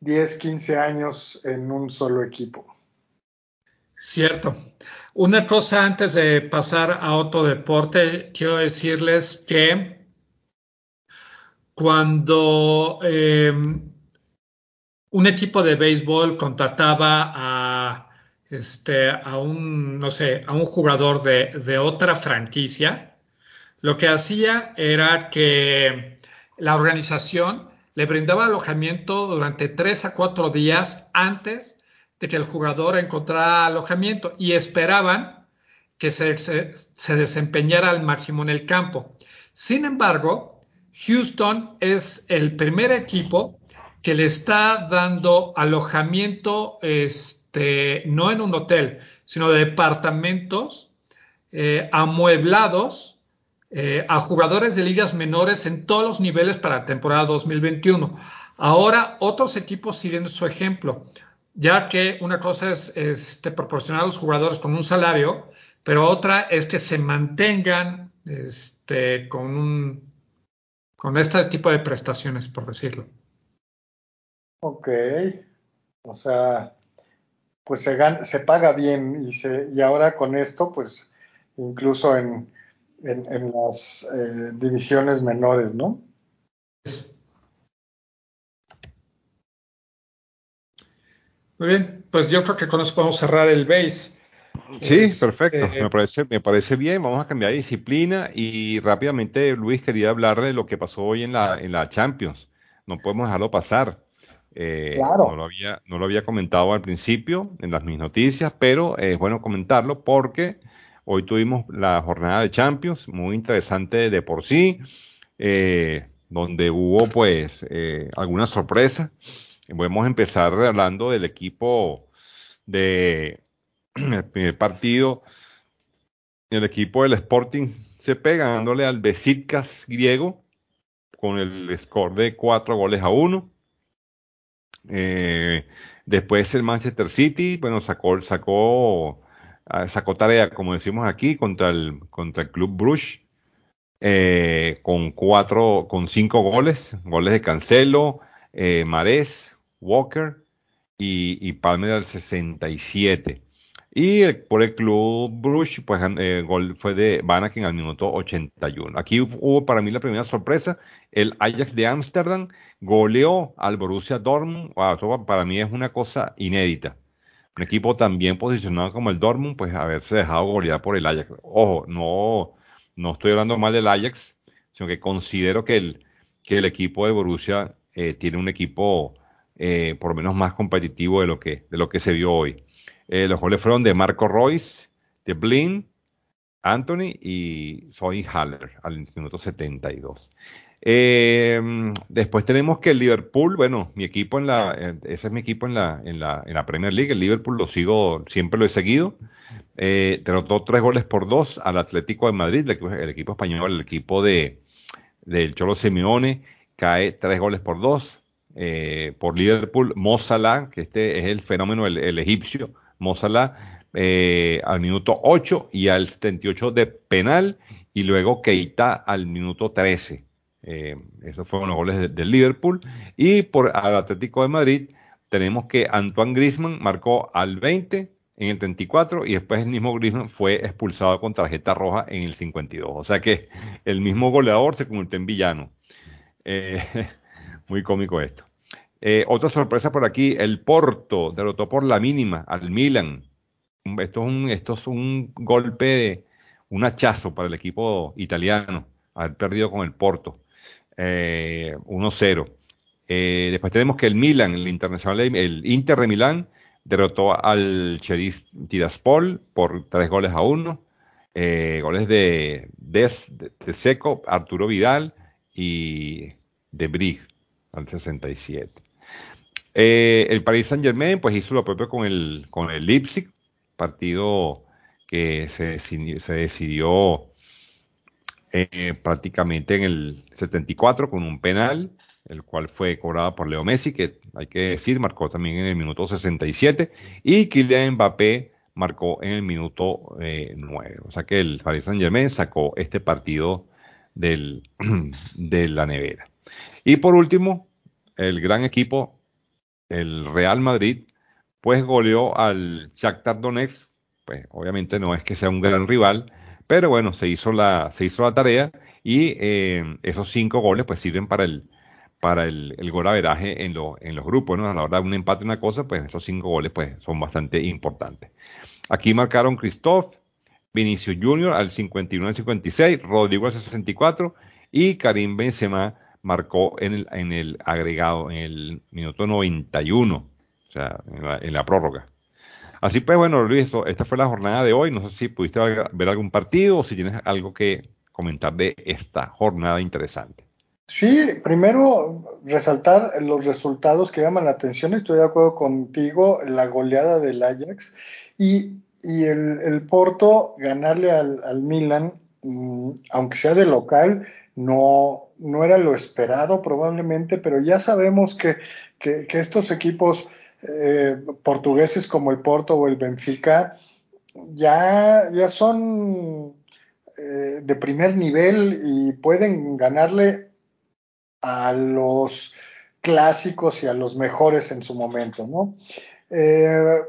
10, 15 años en un solo equipo. Cierto. Una cosa antes de pasar a otro deporte, quiero decirles que cuando eh, un equipo de béisbol contrataba a, este, a un, no sé, a un jugador de, otra franquicia, lo que hacía era que la organización le brindaba alojamiento durante tres a cuatro días antes de que el jugador encontrara alojamiento y esperaban que se, desempeñara al máximo en el campo. Sin embargo, Houston es el primer equipo que le está dando alojamiento, este, no en un hotel, sino de departamentos eh, amueblados eh, a jugadores de ligas menores en todos los niveles para la temporada 2021. Ahora otros equipos siguen su ejemplo, ya que una cosa es este, proporcionar a los jugadores con un salario, pero otra es que se mantengan este, con, un, con este tipo de prestaciones, por decirlo. Ok, o sea, pues se, gana, se paga bien y, se, y ahora con esto, pues incluso en, en, en las eh, divisiones menores, ¿no? Muy bien, pues yo creo que con eso podemos cerrar el base. Sí, es, perfecto. Eh, me, parece, me parece bien. Vamos a cambiar de disciplina y rápidamente, Luis, quería hablar de lo que pasó hoy en la, en la Champions. No podemos dejarlo pasar. Eh, claro. no, lo había, no lo había comentado al principio en las mis noticias, pero es bueno comentarlo porque hoy tuvimos la jornada de Champions, muy interesante de por sí, eh, donde hubo pues eh, algunas sorpresas. Podemos empezar hablando del equipo de *clears throat* el primer partido, el equipo del Sporting CP ganándole al Besiktas griego con el score de cuatro goles a uno. Eh, después el Manchester City, bueno, sacó, sacó, ah, sacó tarea, como decimos aquí, contra el, contra el Club Bruges, eh, con cuatro, con cinco goles, goles de Cancelo, eh, Marés, Walker y, y Palmer al 67. Y el, por el club Bruges, pues el eh, gol fue de Vanaken al minuto 81. Aquí hubo para mí la primera sorpresa. El Ajax de Ámsterdam goleó al Borussia Dortmund. Wow, para mí es una cosa inédita. Un equipo tan bien posicionado como el Dortmund, pues haberse dejado golear por el Ajax. Ojo, no, no estoy hablando mal del Ajax, sino que considero que el, que el equipo de Borussia eh, tiene un equipo eh, por lo menos más competitivo de lo que, de lo que se vio hoy. Eh, los goles fueron de Marco Royce, de Blin, Anthony y Soy Haller al minuto 72. Eh, después tenemos que el Liverpool, bueno, mi equipo en la, ese es mi equipo en la, en la, en la Premier League, el Liverpool lo sigo, siempre lo he seguido. Eh, derrotó tres goles por dos al Atlético de Madrid, el, equipo español, el equipo de del Cholo Simeone, cae tres goles por dos. Eh, por Liverpool, Mo Salah, que este es el fenómeno, el egipcio, Mozala eh, al minuto 8 y al 78 de penal y luego Keita al minuto 13. Eh, esos fueron los goles del de Liverpool. Y por el Atlético de Madrid tenemos que Antoine Griezmann marcó al 20 en el 34 y después el mismo Griezmann fue expulsado con tarjeta roja en el 52. O sea que el mismo goleador se convirtió en villano. Eh, *laughs* muy cómico esto. Eh, otra sorpresa por aquí, el Porto derrotó por la mínima al Milan. Esto es un, esto es un golpe de un hachazo para el equipo italiano, haber perdido con el Porto. Eh, 1-0. Eh, después tenemos que el Milan, el Internacional, el Inter de Milán, derrotó al Cheris Tiraspol por tres goles a uno. Eh, goles de, de, de Seco, Arturo Vidal y de Brig al 67. Eh, el Paris Saint Germain pues hizo lo propio con el, con el Leipzig, partido que se decidió, se decidió eh, prácticamente en el 74 con un penal, el cual fue cobrado por Leo Messi, que hay que decir, marcó también en el minuto 67, y Kylian Mbappé marcó en el minuto eh, 9. O sea que el Paris Saint Germain sacó este partido *clears throat* de la nevera. Y por último, el gran equipo el Real Madrid, pues goleó al Shakhtar Donetsk pues obviamente no es que sea un gran rival, pero bueno, se hizo la, se hizo la tarea y eh, esos cinco goles pues sirven para el, para el, el gol averaje en, en los grupos, ¿no? A la hora de un empate una cosa, pues esos cinco goles pues son bastante importantes. Aquí marcaron Christoph, Vinicio Junior al 51 al 56, Rodrigo al 64 y Karim Benzema marcó en el, en el agregado en el minuto 91, o sea, en la, prórroga. Así pues, bueno, Luis, esta fue la jornada de hoy. No sé si pudiste ver algún partido o si tienes algo que comentar de esta jornada interesante. Sí, primero resaltar los resultados que llaman la atención. Estoy de acuerdo contigo, la goleada del Ajax y, el, Porto ganarle al, Milan, mm, aunque sea de local, no, no era lo esperado probablemente, pero ya sabemos que, estos equipos eh, portugueses como el Porto o el Benfica ya, ya son eh, de primer nivel y pueden ganarle a los clásicos y a los mejores en su momento, ¿no? Eh,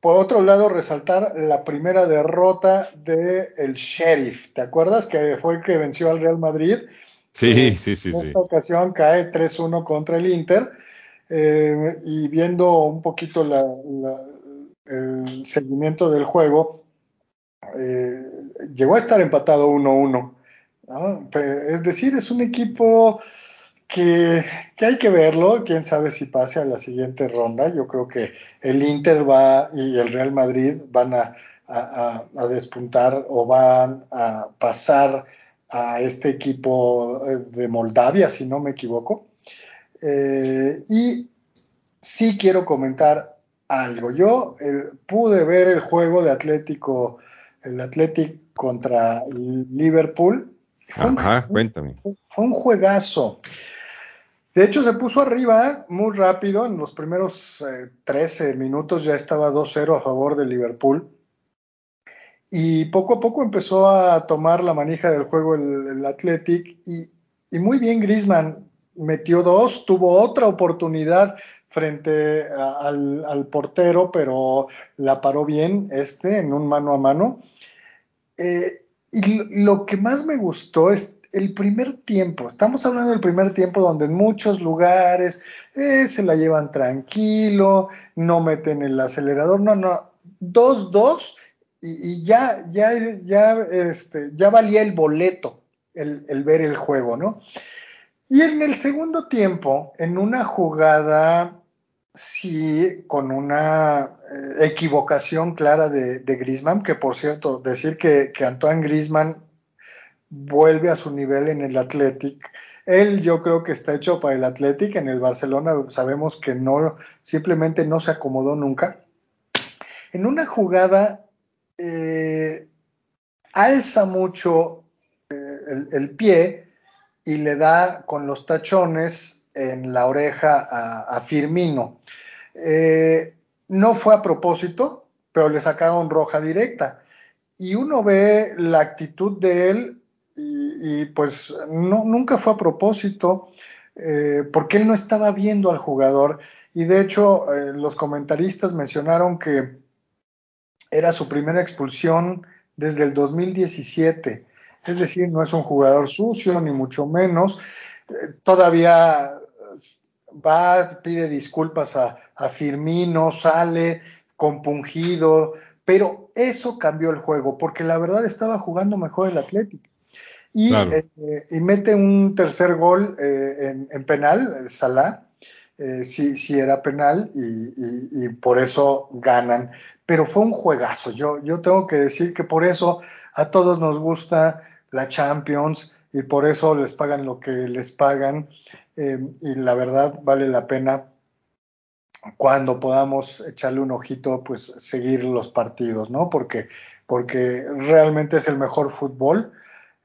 por otro lado, resaltar la primera derrota de el Sheriff. ¿Te acuerdas que fue el que venció al Real Madrid? Sí, eh, sí, sí. En esta ocasión cae 3-1 contra el Inter. Eh, y viendo un poquito el seguimiento del juego, llegó a estar empatado 1-1. Es decir, es un equipo que, hay que verlo, quién sabe si pase a la siguiente ronda. Yo creo que el Inter va y el Real Madrid van a, despuntar o van a pasar a este equipo eh, de Moldavia, si no me equivoco. Eh, y sí quiero comentar algo. Yo eh, pude ver el juego de Atlético, el Atlético contra Liverpool. Ajá, cuéntame. Fue un juegazo. De hecho, se puso arriba muy rápido. En los primeros 13 eh, minutos ya estaba 2-0 a favor de Liverpool y poco a poco empezó a tomar la manija del juego el, Athletic y, muy bien Grisman metió dos, tuvo otra oportunidad frente al, portero, pero la paró bien este en un mano a mano. Eh, y lo que más me gustó es el primer tiempo. Estamos hablando del primer tiempo donde en muchos lugares eh, se la llevan tranquilo, no meten el acelerador, no, no, 2-2 y, ya, ya, ya, este, ya valía el boleto el, el, ver el juego, ¿no? Y en el segundo tiempo, en una jugada, sí, con una eh, equivocación clara de, de Grisman, que por cierto, decir que, que Antoine Grisman vuelve a su nivel en el Athletic. Él yo creo que está hecho para el Athletic, en el Barcelona sabemos que no, simplemente no se acomodó nunca. En una jugada eh, alza mucho eh, el, pie y le da con los tachones en la oreja a, Firmino. Eh, no fue a propósito, pero le sacaron roja directa. Y uno ve la actitud de él y, pues nunca fue a propósito, porque él no estaba viendo al jugador. Y de hecho, los comentaristas mencionaron que era su primera expulsión desde el 2017. Es decir, no es un jugador sucio, ni mucho menos. Eh, todavía va, pide disculpas a, a Firmino, sale compungido, pero eso cambió el juego, porque la verdad estaba jugando mejor el Atlético. Eh, y, mete un tercer gol eh, en, penal, Salah, eh, sí, era penal y, por eso ganan. Pero fue un juegazo. Yo, yo tengo que decir que por eso a todos nos gusta la Champions y por eso les pagan lo que les pagan. y la verdad vale la pena cuando podamos echarle un ojito, pues seguir los partidos, ¿no? Porque, porque realmente es el mejor fútbol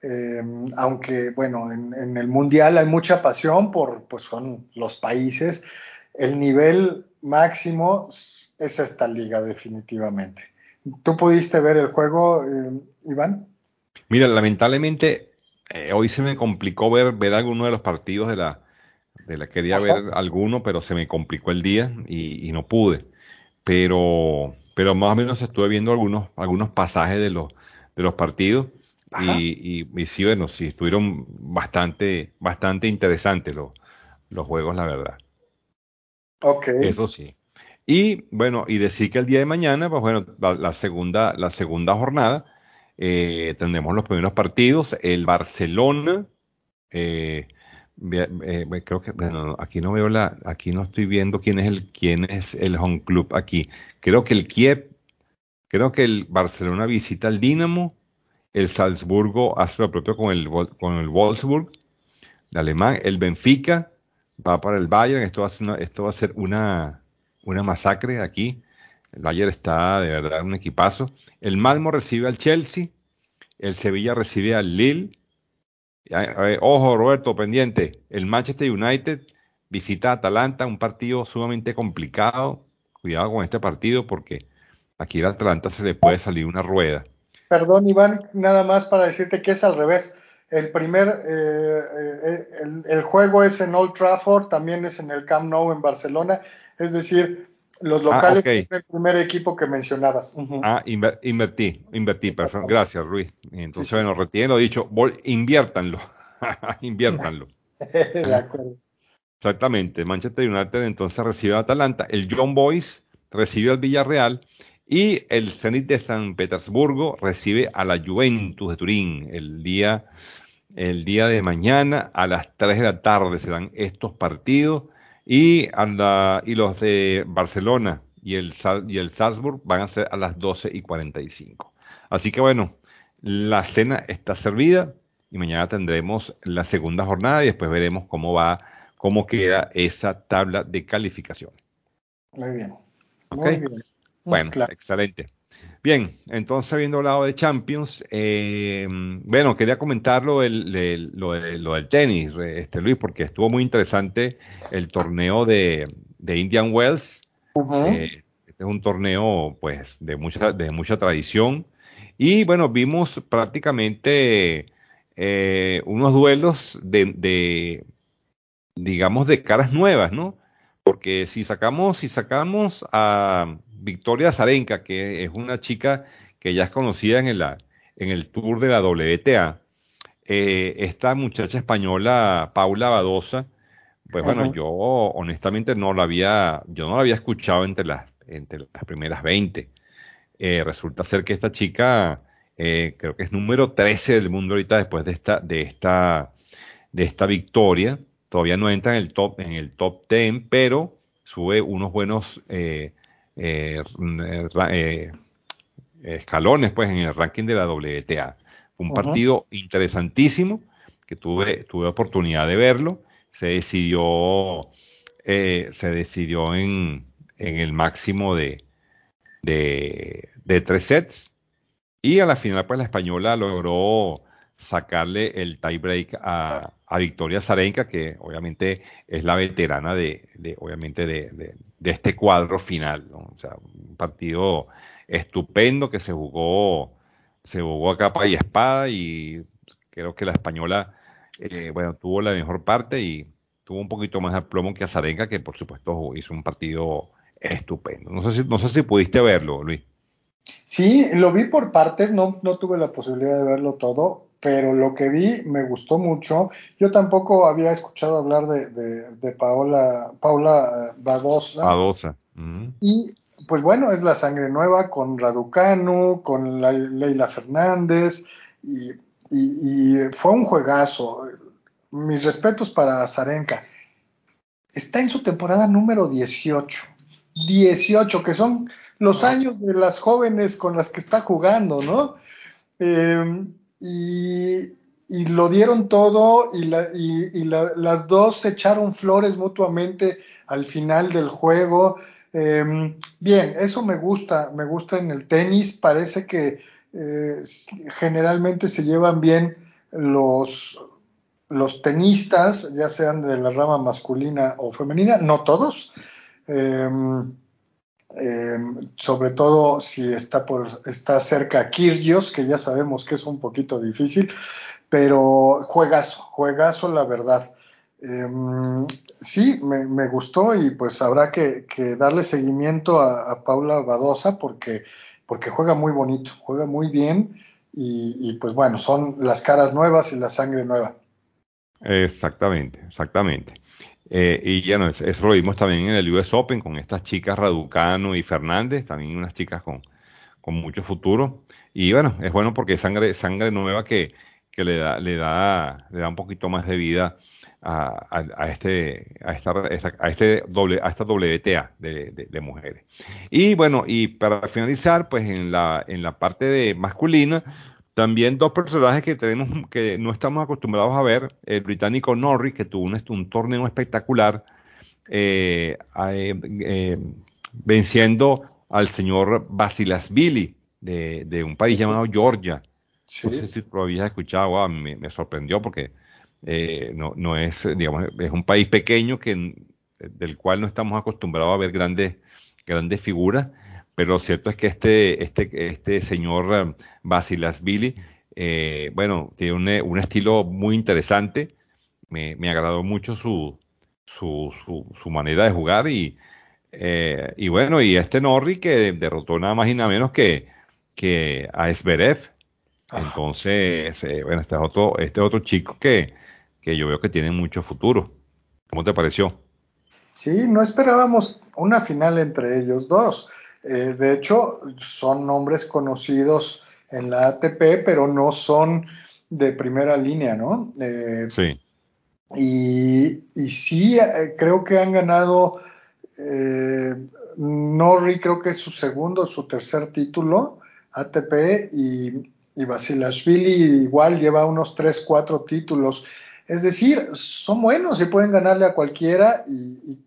eh, aunque bueno, en, el mundial hay mucha pasión por, pues son los países, el nivel máximo es esta liga definitivamente. ¿Tú pudiste ver el juego, eh, Iván? Mira, lamentablemente eh, hoy se me complicó ver, ver alguno de los partidos de la, de la quería ver alguno, pero se me complicó el día y, y no pude. Pero, pero más o menos estuve viendo algunos, algunos pasajes de los, de los partidos y, y, sí, bueno, sí, estuvieron bastante, bastante interesantes los, los juegos, la verdad. Ok. Eso sí. Y bueno, y decir que el día de mañana, pues bueno, la, segunda, la segunda jornada, eh, tendremos los primeros partidos. El Barcelona, eh, eh, creo que, bueno, aquí no veo la, aquí no estoy viendo quién es el, quién es el home club aquí. Creo que el Kiev, creo que el Barcelona visita al Dinamo, el Salzburgo hace lo propio con el, con el Wolfsburg, de alemán, el Benfica va para el Bayern, esto va a ser esto va a ser una una masacre aquí. El Bayern está de verdad un equipazo. El Malmo recibe al Chelsea. El Sevilla recibe al Lille. ojo, Roberto, pendiente. El Manchester United visita a Atalanta, un partido sumamente complicado. Cuidado con este partido porque aquí al Atalanta se le puede salir una rueda. Perdón, Iván, nada más para decirte que es al revés. El primer, eh, eh, el, el, juego es en Old Trafford, también es en el Camp Nou en Barcelona es decir, los ah, locales ah, el primer equipo que mencionabas. Ah, invertí, invertí, perfecto. Gracias, Luis. Entonces, bueno, retiene lo dicho, inviértanlo, *laughs* inviértanlo. *laughs* de acuerdo. Exactamente, Manchester United entonces recibe a Atalanta, el John Boys recibe al Villarreal y el Zenit de San Petersburgo recibe a la Juventus de Turín el día, el día de mañana a las 3 de la tarde serán estos partidos y, y los de Barcelona y el, y el Salzburg van a ser a las 12 y 45. Así que bueno, la cena está servida y mañana tendremos la segunda jornada y después veremos cómo va, cómo queda esa tabla de calificación. Muy bien. Muy bien. bueno, excelente. Bien, entonces habiendo hablado de Champions, eh, bueno, quería comentarlo el, lo, del tenis, este Luis, porque estuvo muy interesante el torneo de, Indian Wells. Eh, este es un torneo, pues, de mucha, de mucha tradición. Y bueno, vimos prácticamente eh, unos duelos de, de, digamos, de caras nuevas, ¿no? Porque si sacamos, si sacamos a Victoria Zarenka, que es una chica que ya es conocida en el, en el tour de la WTA, eh, esta muchacha española, Paula Badosa, pues bueno, yo honestamente no la había, yo no la había escuchado entre las, entre las primeras 20. Eh, resulta ser que esta chica, eh, creo que es número 13 del mundo ahorita después de esta, de esta, de esta victoria. Todavía no entra en el top, en el top 10, pero sube unos buenos eh, eh, escalones pues en el ranking de la WTA. un partido interesantísimo que tuve, tuve oportunidad de verlo. Se decidió, eh, se decidió en, en, el máximo de, de, de, tres sets. Y a la final, pues la española logró sacarle el tiebreak a, a Victoria Zarenka, que obviamente es la veterana de, obviamente de, este cuadro final. O sea, un partido estupendo que se jugó, se jugó a capa y espada y creo que la española, eh, bueno, tuvo la mejor parte y tuvo un poquito más de plomo que a Zarenka, que por supuesto hizo un partido estupendo. No sé si, no sé si pudiste verlo, Luis. Sí, lo vi por partes, no, no tuve la posibilidad de verlo todo pero lo que vi me gustó mucho. Yo tampoco había escuchado hablar de, Paola, Paula eh, Badosa. Badosa. Y pues bueno, es la sangre nueva con Raducanu, con Leila Fernández, y, fue un juegazo. Mis respetos para Zarenka. Está en su temporada número 18. 18, que son los años de las jóvenes con las que está jugando, ¿no? Eh, y, lo dieron todo y, las dos se echaron flores mutuamente al final del juego. Em, bien, eso me gusta, me gusta en el tenis, parece que eh, generalmente se llevan bien los, los tenistas, ya sean de la rama masculina o femenina, no todos. Em, Em, sobre todo si está, por, está cerca Kirgios, que ya sabemos que es un poquito difícil, pero juegazo, juegazo la verdad. Em, sí, me, gustó y pues habrá que, darle seguimiento a, Paula Badosa porque, porque juega muy bonito, juega muy bien y, pues bueno, son las caras nuevas y la sangre nueva. Exactamente, exactamente. Eh, y ya no, eso lo vimos también en el US Open con estas chicas Raducano y Fernández, también unas chicas con, con mucho futuro. Y bueno, es bueno porque sangre, sangre nueva que, que le, da, le, da, le da un poquito más de vida a, este, a, esta, a, este doble, a esta WTA de, de, mujeres. Y bueno, y para finalizar, pues en la, en la parte de masculina, también dos personajes que tenemos que no estamos acostumbrados a ver, el británico Norris, que tuvo un, un torneo espectacular, eh, eh, eh, venciendo al señor Basilasvili de, de un país llamado Georgia. No sé si lo habías escuchado, me, me, sorprendió porque eh, no, no es, digamos, es un país pequeño que, del cual no estamos acostumbrados a ver grandes, grandes figuras, pero lo cierto es que este, este, este señor Basilasvili, eh, bueno, tiene un, estilo muy interesante, me, me agradó mucho su, su, su, manera de jugar y, eh, y bueno, y este Norri que derrotó nada más y nada menos que, que a Esberev. Entonces, eh, bueno, este es otro, este otro chico que, que yo veo que tienen mucho futuro. ¿Cómo te pareció? Sí, no esperábamos una final entre ellos dos. Eh, de hecho, son nombres conocidos en la ATP, pero no son de primera línea, ¿no? Eh, sí. Y, y, sí, eh, creo que han ganado. Norri, creo que es su segundo, su tercer título ATP, y, y Basilashvili igual lleva unos 3, 4 títulos. Es decir, son buenos y pueden ganarle a cualquiera y,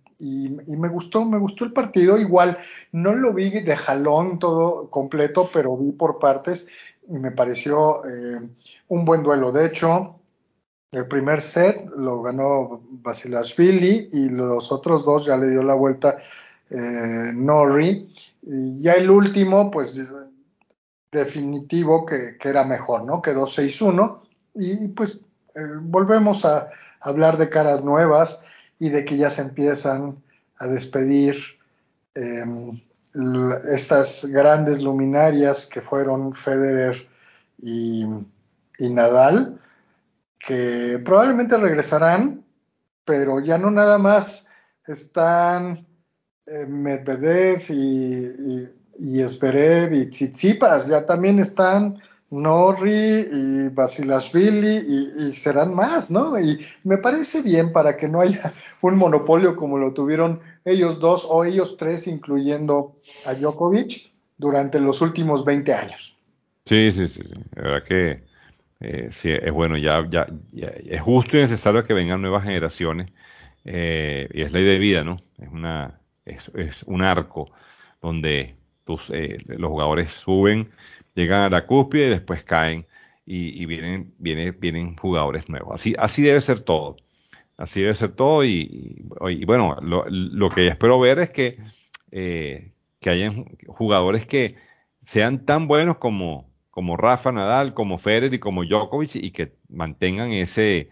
me gustó, me gustó el partido. Igual no lo vi de jalón todo completo, pero vi por partes y me pareció eh, un buen duelo. De hecho, el primer set lo ganó Basilashvili y los otros dos ya le dio la vuelta eh, Norri. Y ya el último, pues definitivo que, que era mejor, ¿no? Quedó 6-1 y pues eh, volvemos a hablar de caras nuevas y de que ya se empiezan a despedir em, estas grandes luminarias que fueron Federer y, Nadal, que probablemente regresarán, pero ya no nada más están eh, Medvedev y, y, y y Tsitsipas, ya también están Norri y Basilashvili y, serán más, ¿no? Y me parece bien para que no haya *laughs* un monopolio como lo tuvieron ellos dos o ellos tres, incluyendo a Djokovic, durante los últimos 20 años. Sí, sí, sí, la verdad que eh, sí, es bueno, ya, ya, es justo y necesario que vengan nuevas generaciones eh, y es ley de vida, ¿no? Es, una, es, un arco donde tus, eh, los jugadores suben llegan a la cúspide y después caen y, vienen, vienen jugadores nuevos. Así, así debe ser todo. Así debe ser todo y, bueno, lo, que espero ver es que, eh, que hayan jugadores que sean tan buenos como, como Rafa Nadal, como Federer y como Djokovic y que mantengan ese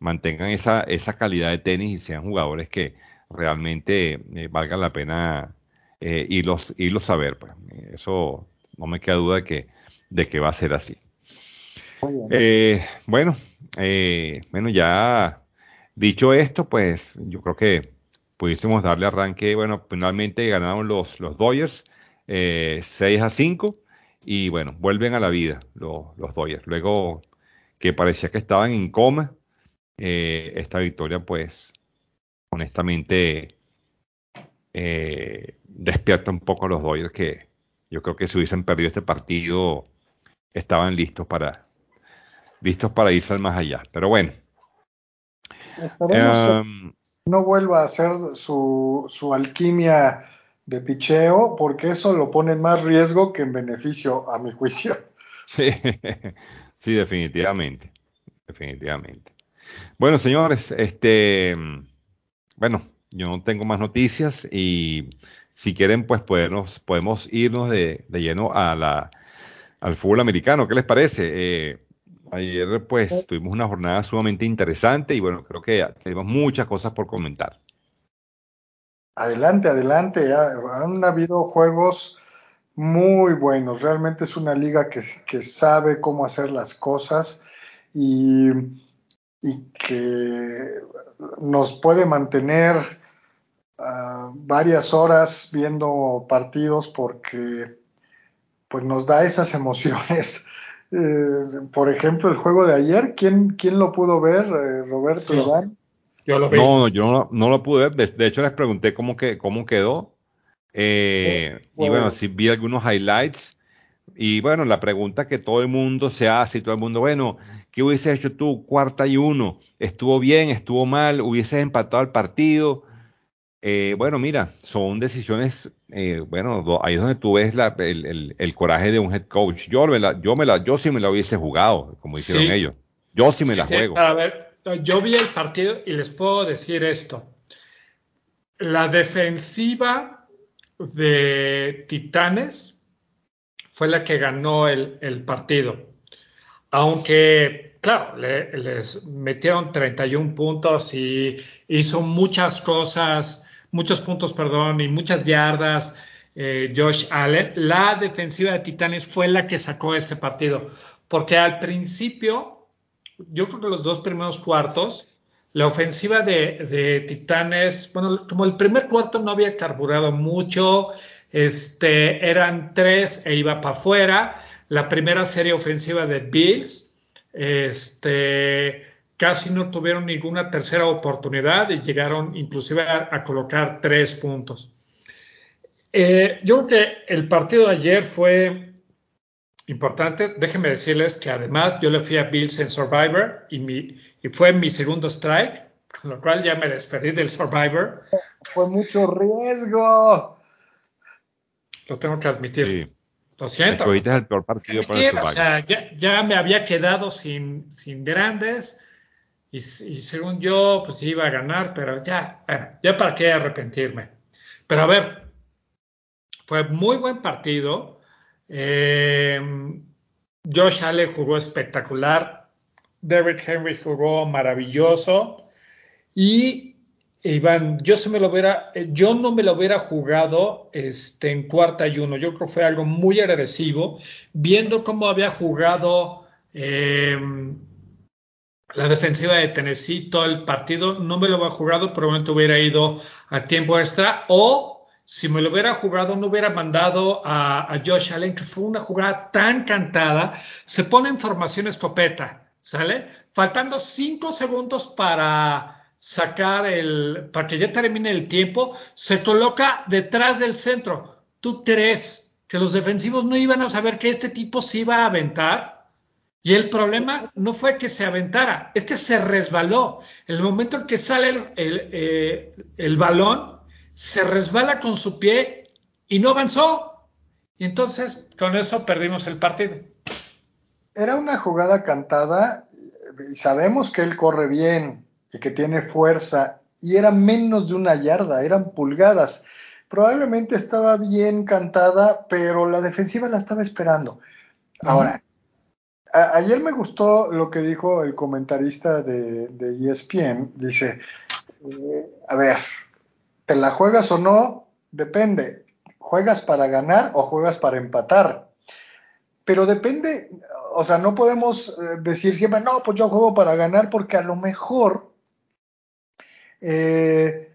mantengan esa, esa calidad de tenis y sean jugadores que realmente eh, valgan la pena eh, irlos, irlos a ver. Pues. Eso no me queda duda de que, de que va a ser así. Eh, bueno, eh, bueno, ya dicho esto, pues yo creo que pudiésemos darle arranque. Bueno, finalmente ganaron los, los Dodgers eh, 6 a 5 y bueno, vuelven a la vida los, los Dodgers. Luego que parecía que estaban en coma, eh, esta victoria pues honestamente despierta un poco a los Dodgers que yo creo que si hubiesen perdido este partido, estaban listos para, listos para irse al más allá. Pero bueno. Esperemos que em, no vuelva a hacer su, su alquimia de picheo, porque eso lo pone en más riesgo que en beneficio, a mi juicio. *laughs* Sí, sí, definitivamente. Definitivamente. Bueno, señores, este, bueno, yo no tengo más noticias y si quieren, pues podemos, podemos irnos de, lleno a la, al fútbol americano. ¿Qué les parece? Eh, Ayer pues tuvimos una jornada sumamente interesante y bueno, creo que tenemos muchas cosas por comentar. Adelante, adelante. Han habido juegos muy buenos. Realmente es una liga que, que sabe cómo hacer las cosas y, y que nos puede mantener uh, varias horas viendo partidos porque pues nos da esas *laughs* emociones. Eh, por ejemplo, el juego de ayer, ¿quién, quién lo pudo ver, eh, Roberto Iván? Yo lo vi. No, yo no, no, lo pude ver. De, hecho, les pregunté cómo, que, cómo quedó. Eh, y bueno, sí vi algunos highlights. Y bueno, la pregunta que todo el mundo se hace y todo el mundo, bueno, ¿qué hubieses hecho tú? Cuarta y uno. ¿Estuvo bien? ¿Estuvo mal? ¿Hubieses empatado el partido? Eh, bueno, mira, son decisiones, eh, bueno, ahí es donde tú ves el, coraje de un head coach. Yo, me la, yo, me la, yo sí me la hubiese jugado, como hicieron ellos. Yo sí me la juego. A ver, yo vi el partido y les puedo decir esto. La defensiva de Titanes fue la que ganó el, partido. Aunque, claro, les metieron 31 puntos y hizo muchas cosas muchos puntos, perdón, y muchas yardas. Eh, Josh Allen, la defensiva de Titanes fue la que sacó este partido, porque al principio, yo creo que los dos primeros cuartos, la ofensiva de, Titanes, bueno, como el primer cuarto no había carburado mucho, este, eran tres e iba para afuera. La primera serie ofensiva de Bills, este, casi no tuvieron ninguna tercera oportunidad y llegaron inclusive a, colocar tres puntos. Eh, yo creo que el partido de ayer fue importante. Déjenme decirles que además yo le fui a Bills en Survivor y, fue mi segundo strike, con lo cual ya me despedí del Survivor. Fue mucho riesgo. Lo tengo que admitir. Lo siento. El el peor partido para el Survivor. O sea, ya, me había quedado sin, sin grandes y, según yo, pues iba a ganar, pero ya, ya para qué arrepentirme. Pero a ver, fue muy buen partido. Eh, Josh Allen jugó espectacular. Derrick Henry jugó maravilloso. Y Iván, yo se me lo hubiera, yo no me lo hubiera jugado este, en cuarta y uno. Yo creo que fue algo muy agresivo, viendo cómo había jugado eh, la defensiva de Tennessee todo el partido. No me lo hubiera jugado, probablemente hubiera ido a tiempo extra. O si me lo hubiera jugado, no hubiera mandado a, Josh Allen, que fue una jugada tan cantada. Se pone en formación escopeta, ¿sale? Faltando cinco segundos para sacar el, para que ya termine el tiempo, se coloca detrás del centro. ¿Tú crees que los defensivos no iban a saber que este tipo se iba a aventar? Y el problema no fue que se aventara, es que se resbaló. El momento en que sale eh, el, balón, se resbala con su pie y no avanzó. Y entonces con eso perdimos el partido. Era una jugada cantada y sabemos que él corre bien y que tiene fuerza y era menos de una yarda, eran pulgadas. Probablemente estaba bien cantada, pero la defensiva la estaba esperando. Ahora, ayer me gustó lo que dijo el comentarista de, ESPN. Dice, eh, a ver, ¿te la juegas o no? Depende. ¿Juegas para ganar o juegas para empatar? Pero depende, o sea, no podemos eh, decir siempre, no, pues yo juego para ganar porque a lo mejor... Eh,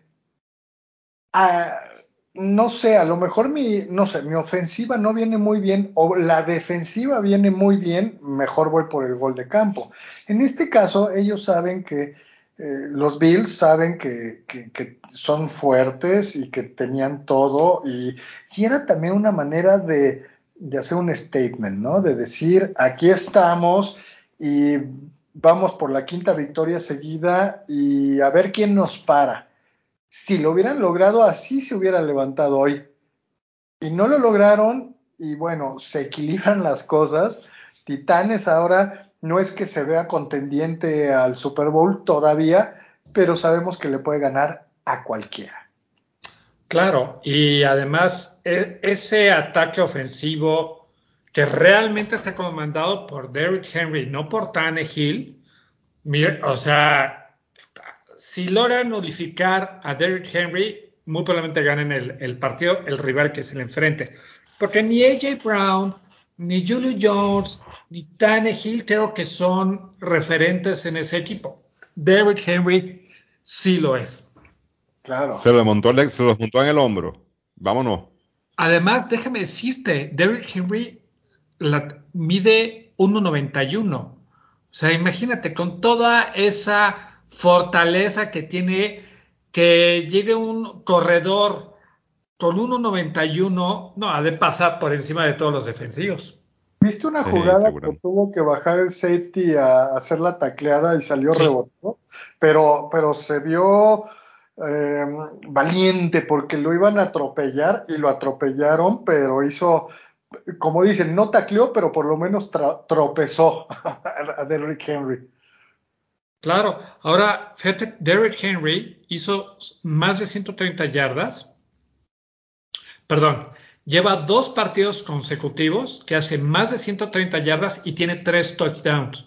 no sé, a lo mejor mi, no sé, mi ofensiva no viene muy bien o la defensiva viene muy bien, mejor voy por el gol de campo. En este caso, ellos saben que eh, los Bills saben que, que, son fuertes y que tenían todo y, era también una manera de, hacer un statement, ¿no? De decir, aquí estamos y vamos por la quinta victoria seguida y a ver quién nos para si lo hubieran logrado así se hubieran levantado hoy. Y no lo lograron y bueno, se equilibran las cosas. Titanes ahora no es que se vea contendiente al Super Bowl todavía, pero sabemos que le puede ganar a cualquiera. Claro, y además e, ese ataque ofensivo que realmente está comandado por Derrick Henry, no por Tannehill, o sea, si logran nulificar a Derrick Henry, muy probablemente ganen el, partido, el rival que se le enfrente. Porque ni AJ Brown, ni Julio Jones, ni Tannehill creo que son referentes en ese equipo. Derrick Henry sí lo es. Claro. Se lo montó, se los montó en el hombro. Vámonos. Además, déjame decirte, Derrick Henry mide 1.91. O sea, imagínate, con toda esa fortaleza que tiene, que llegue un corredor con 1.91, no, ha de pasar por encima de todos los defensivos. ¿Viste una jugada que tuvo que bajar el safety a hacer la tacleada y salió rebotado? Pero, pero se vio eh, valiente porque lo iban a atropellar y lo atropellaron, pero hizo, como dicen, no tacleó, pero por lo menos tropezó *laughs* a Derrick Henry. Claro, ahora fíjate, Derrick Henry hizo más de 130 yardas, perdón, lleva dos partidos consecutivos que hace más de 130 yardas y tiene tres touchdowns.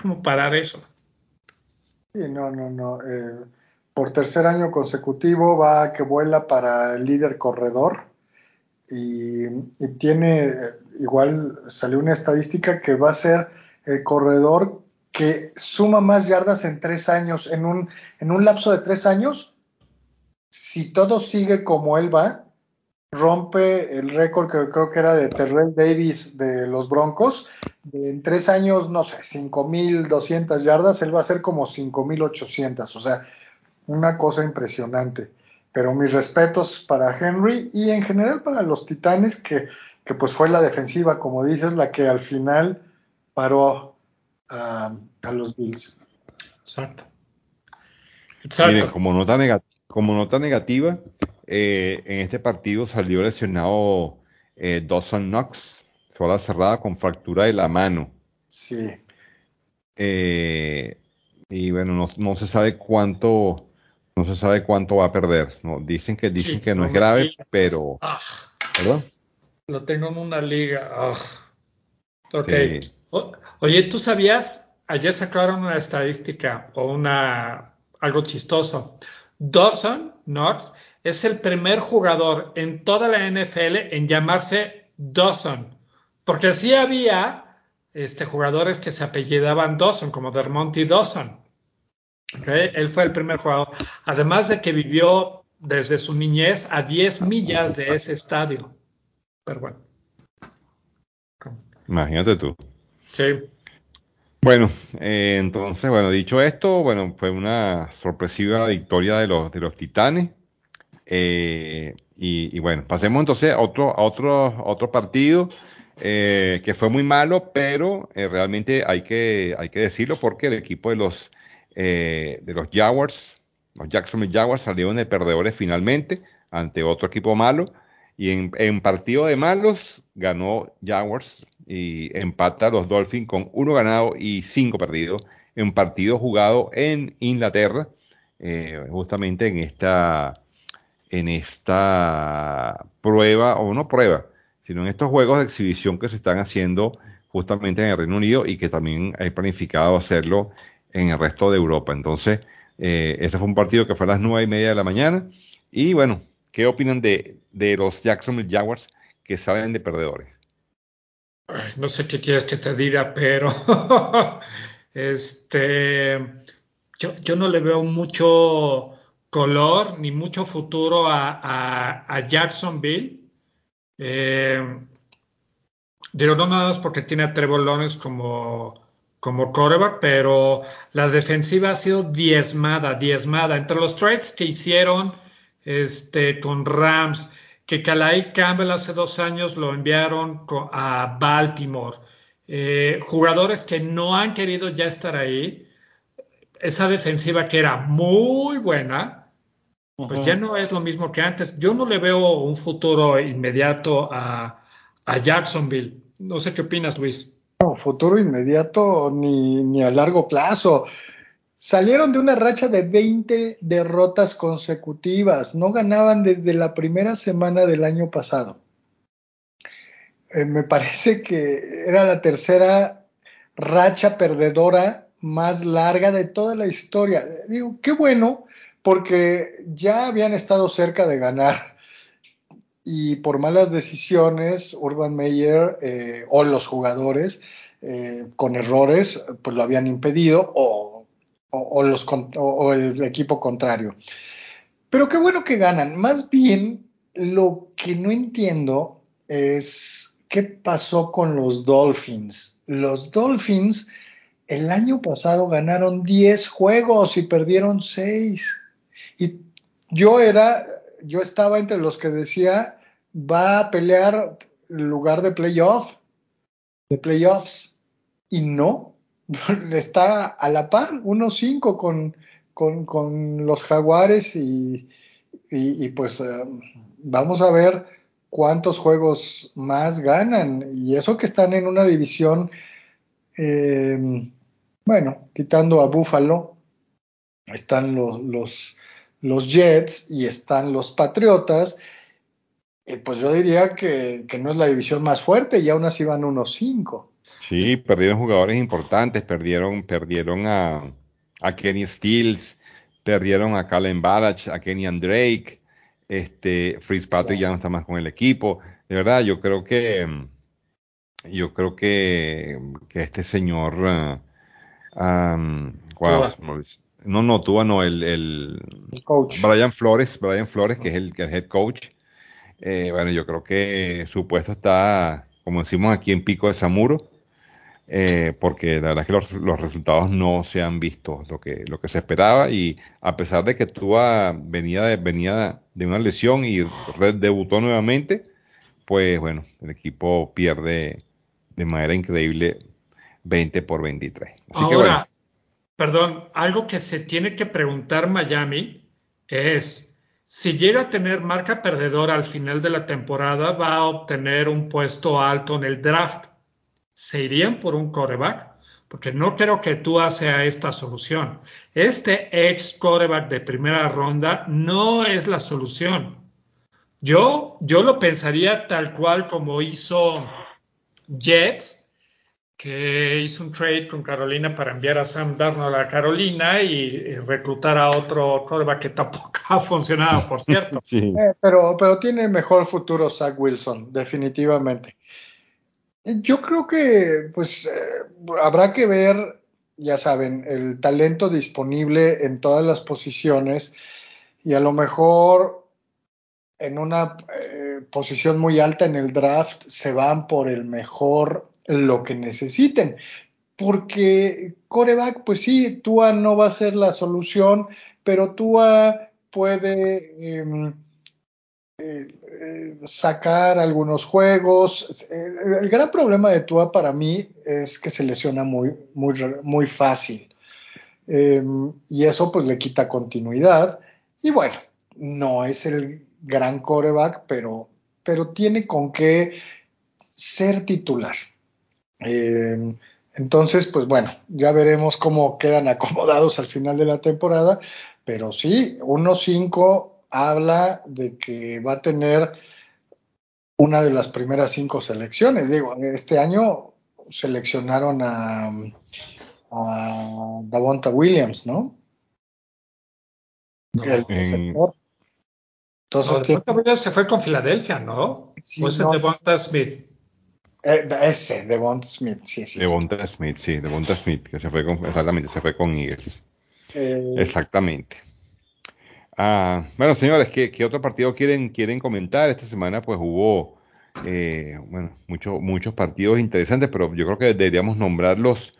¿Cómo parar eso? Sí, no, no, no. Eh, por tercer año consecutivo va que vuela para el líder corredor y, tiene, igual salió una estadística que va a ser el corredor que suma más yardas en tres años, en un, en un lapso de tres años, si todo sigue como él va, rompe el récord que creo que era de Terrell Davis de los Broncos, en tres años, no sé, 5.200 yardas, él va a ser como 5.800, o sea, una cosa impresionante. Pero mis respetos para Henry y en general para los Titanes, que, pues fue la defensiva, como dices, la que al final paró a, los Bills. Exacto. como nota, como nota negativa, eh, en este partido salió lesionado eh, Dawson Knox, sola cerrada con fractura de la mano. Sí. Eh, y bueno, no, no, se sabe cuánto no se sabe cuánto va a perder. ¿no? Dicen que dicen que no, es grave, pero. Ah. Lo tengo en una liga. Ah. Oye, ¿tú sabías? Ayer sacaron una estadística o una algo chistoso. Dawson Knox es el primer jugador en toda la NFL en llamarse Dawson. Porque sí había este, jugadores que se apellidaban Dawson, como Dermonty Dawson. Él fue el primer jugador. Además de que vivió desde su niñez a 10 millas de ese estadio. Pero bueno. Imagínate tú. Sí. Bueno, eh, entonces, bueno, dicho esto, bueno, fue una sorpresiva victoria de los, de los Titanes. Eh, y, bueno, pasemos entonces a otro, a otro, otro partido eh, que fue muy malo, pero realmente hay que, hay que decirlo porque el equipo de los eh, de los Jaguars, los Jacksonville Jaguars salieron de perdedores finalmente ante otro equipo malo. Y en, partido de malos ganó Jaguars y empata a los Dolphins con uno ganado y cinco perdidos en partido jugado en Inglaterra, eh, justamente en esta, en esta prueba, o no prueba, sino en estos juegos de exhibición que se están haciendo justamente en el Reino Unido y que también hay planificado hacerlo en el resto de Europa. Entonces, eh, ese fue un partido que fue a las nueve y media de la mañana. Y bueno, ¿qué opinan de, de los Jacksonville Jaguars que salen de perdedores? No sé qué quieres que te diga, pero *laughs* este, yo, no le veo mucho color ni mucho futuro a, Jacksonville. Eh, digo, no nada más porque tiene a Trevor como como coreback, pero la defensiva ha sido diezmada, diezmada. Entre los trades que hicieron este, con Rams, que Calais Campbell hace dos años lo enviaron a Baltimore, eh, jugadores que no han querido ya estar ahí, esa defensiva que era muy buena, pues ya no es lo mismo que antes. Yo no le veo un futuro inmediato a, a Jacksonville. No sé qué opinas, Luis. No, futuro inmediato ni, ni a largo plazo. Salieron de una racha de 20 derrotas consecutivas. No ganaban desde la primera semana del año pasado. eh, me parece que era la tercera racha perdedora más larga de toda la historia. Digo, qué bueno, porque ya habían estado cerca de ganar y por malas decisiones, Urban Meyer eh, o los jugadores eh, con errores, pues lo habían impedido o, los, o el equipo contrario. Pero qué bueno que ganan. Más bien, lo que no entiendo es qué pasó con los Dolphins. Los Dolphins el año pasado ganaron 10 juegos y perdieron 6. Y yo era, yo estaba entre los que decía, va a pelear el lugar de playoff, de playoffs, y no, *laughs* está a la par, 1-5 con, con, con, los jaguares y, y, pues eh, vamos a ver cuántos juegos más ganan. Y eso que están en una división, eh, bueno, quitando a Buffalo, están los, los, los Jets y están los Patriotas, pues yo diría que, no es la división más fuerte y aún así van unos cinco. Sí, perdieron jugadores importantes, perdieron, perdieron a, a Kenny Stills, perdieron a Calen Balach, a Kenny Drake, este, Fritz Patrick ya no está más con el equipo. De verdad, yo creo que yo creo que, que este señor uh, no, no, tú no, el, el, coach. Brian Flores, Brian Flores, que es el, el head coach. Eh, bueno, yo creo que su puesto está, como decimos aquí en Pico de Zamuro, eh, porque la verdad es que los, los, resultados no se han visto lo que, lo que se esperaba y a pesar de que Tua venía de, venía de una lesión y debutó nuevamente, pues bueno, el equipo pierde de manera increíble 20 por 23. Ahora, perdón, algo que se tiene que preguntar Miami es si llega a tener marca perdedora al final de la temporada, va a obtener un puesto alto en el draft. ¿Se irían por un coreback? Porque no creo que tú sea esta solución. Este ex coreback de primera ronda no es la solución. Yo, yo lo pensaría tal cual como hizo Jets que hizo un trade con Carolina para enviar a Sam Darnold a Carolina y, reclutar a otro quarterback que tampoco *laughs* ha funcionado, por cierto. *laughs* Eh, pero, pero tiene mejor futuro Zach Wilson, definitivamente. Yo creo que pues eh, habrá que ver, ya saben, el talento disponible en todas las posiciones y a lo mejor en una eh, posición muy alta en el draft se van por el mejor lo que necesiten. Porque coreback, pues sí, Tua no va a ser la solución, pero Tua puede em, eh, sacar algunos juegos. El, gran problema de Tua para mí es que se lesiona muy, muy, muy fácil. Em, y eso pues le quita continuidad. Y bueno, no es el gran coreback, pero, pero tiene con qué ser titular. Eh, entonces, pues bueno, ya veremos cómo quedan acomodados al final de la temporada, pero sí, 1-5 habla de que va a tener una de las primeras cinco selecciones. Digo, este año seleccionaron a, a Davonta Williams, ¿no? Entonces, Williams se fue con Filadelfia, ¿no? Sí, o es no. Davonta Smith. Eh, ese, Devonta Smith, sí, sí. Devonta Smith, sí, Devonta Smith, que se fue con, exactamente, se fue con Eagles. Eh, exactamente. Ah, bueno, señores, ¿qué, ¿qué, otro partido quieren, quieren comentar? Esta semana pues hubo, eh, bueno, muchos muchos partidos interesantes, pero yo creo que deberíamos nombrar los,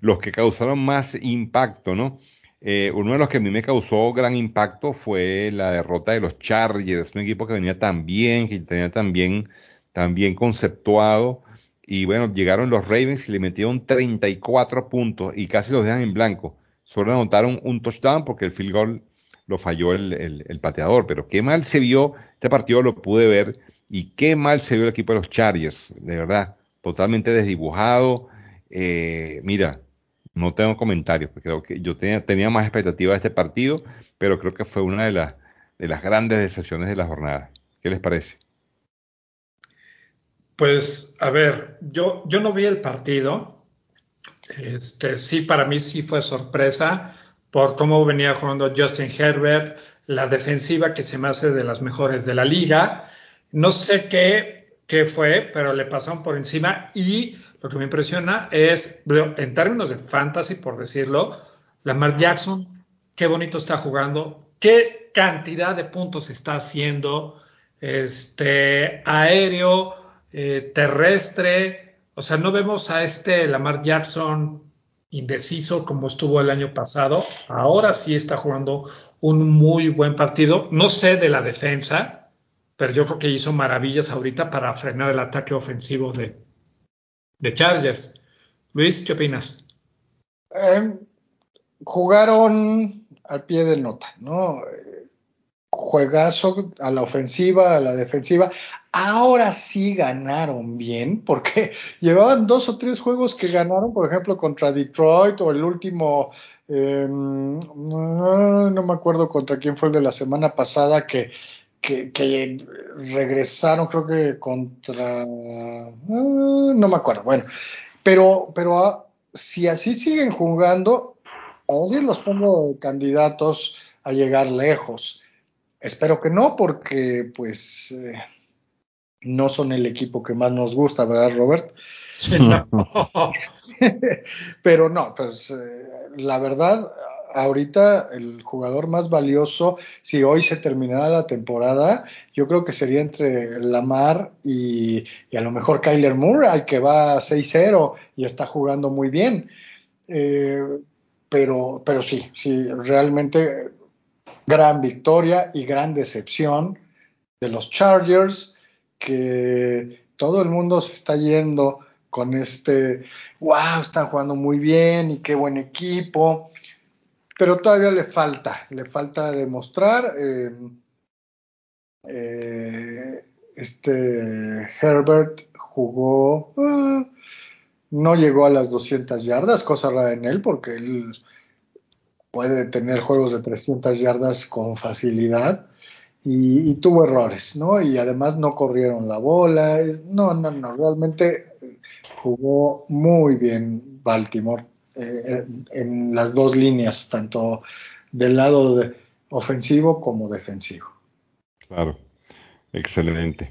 los que causaron más impacto, ¿no? Eh, uno de los que a mí me causó gran impacto fue la derrota de los Chargers, un equipo que venía tan bien, que tenía tan bien, tan bien conceptuado, y bueno, llegaron los Ravens y le metieron 34 puntos y casi los dejan en blanco. Solo anotaron un touchdown porque el field goal lo falló el, pateador. Pero qué mal se vio, este partido lo pude ver y qué mal se vio el equipo de los Chargers, de verdad, totalmente desdibujado. Eh, mira, no tengo comentarios, porque creo que yo tenía, tenía más expectativa de este partido, pero creo que fue una de las, de las grandes decepciones de la jornada. ¿Qué les parece? Pues, a ver, yo, yo no vi el partido. Este, sí, para mí sí fue sorpresa por cómo venía jugando Justin Herbert, la defensiva que se me hace de las mejores de la liga. No sé qué, qué fue, pero le pasaron por encima y lo que me impresiona es, en términos de fantasy, por decirlo, Lamar Jackson, qué bonito está jugando, qué cantidad de puntos está haciendo, este, aéreo, eh, terrestre, o sea, no vemos a este Lamar Jackson indeciso como estuvo el año pasado. Ahora sí está jugando un muy buen partido. No sé de la defensa, pero yo creo que hizo maravillas ahorita para frenar el ataque ofensivo de, Chargers. Luis, ¿qué opinas? Eh, jugaron al pie de nota, ¿no? Juegazo a la ofensiva, a la defensiva. Ahora sí ganaron bien, porque *laughs* llevaban dos o tres juegos que ganaron, por ejemplo, contra Detroit o el último, eh, no, me acuerdo contra quién fue el de la semana pasada, que, que, regresaron, creo que contra, no, no me acuerdo, bueno, pero, pero ah, si así siguen jugando, a decir los pongo candidatos a llegar lejos. Espero que no, porque pues... Eh, no son el equipo que más nos gusta, ¿verdad, Robert? Sí, no. *laughs* Pero no, pues eh, la verdad, ahorita el jugador más valioso, si hoy se terminara la temporada, yo creo que sería entre Lamar y, y a lo mejor Kyler Murray, que va 6-0 y está jugando muy bien. Eh, pero, pero sí, sí, realmente gran victoria y gran decepción de los Chargers que todo el mundo se está yendo con este, wow, están jugando muy bien y qué buen equipo, pero todavía le falta, le falta demostrar. Eh, eh, este Herbert jugó, uh, no llegó a las 200 yardas, cosa rara en él, porque él puede tener juegos de 300 yardas con facilidad y, tuvo errores, ¿no? Y además no corrieron la bola. No, no, no, realmente jugó muy bien Baltimore eh, en las dos líneas, tanto del lado ofensivo como defensivo. Claro, excelente.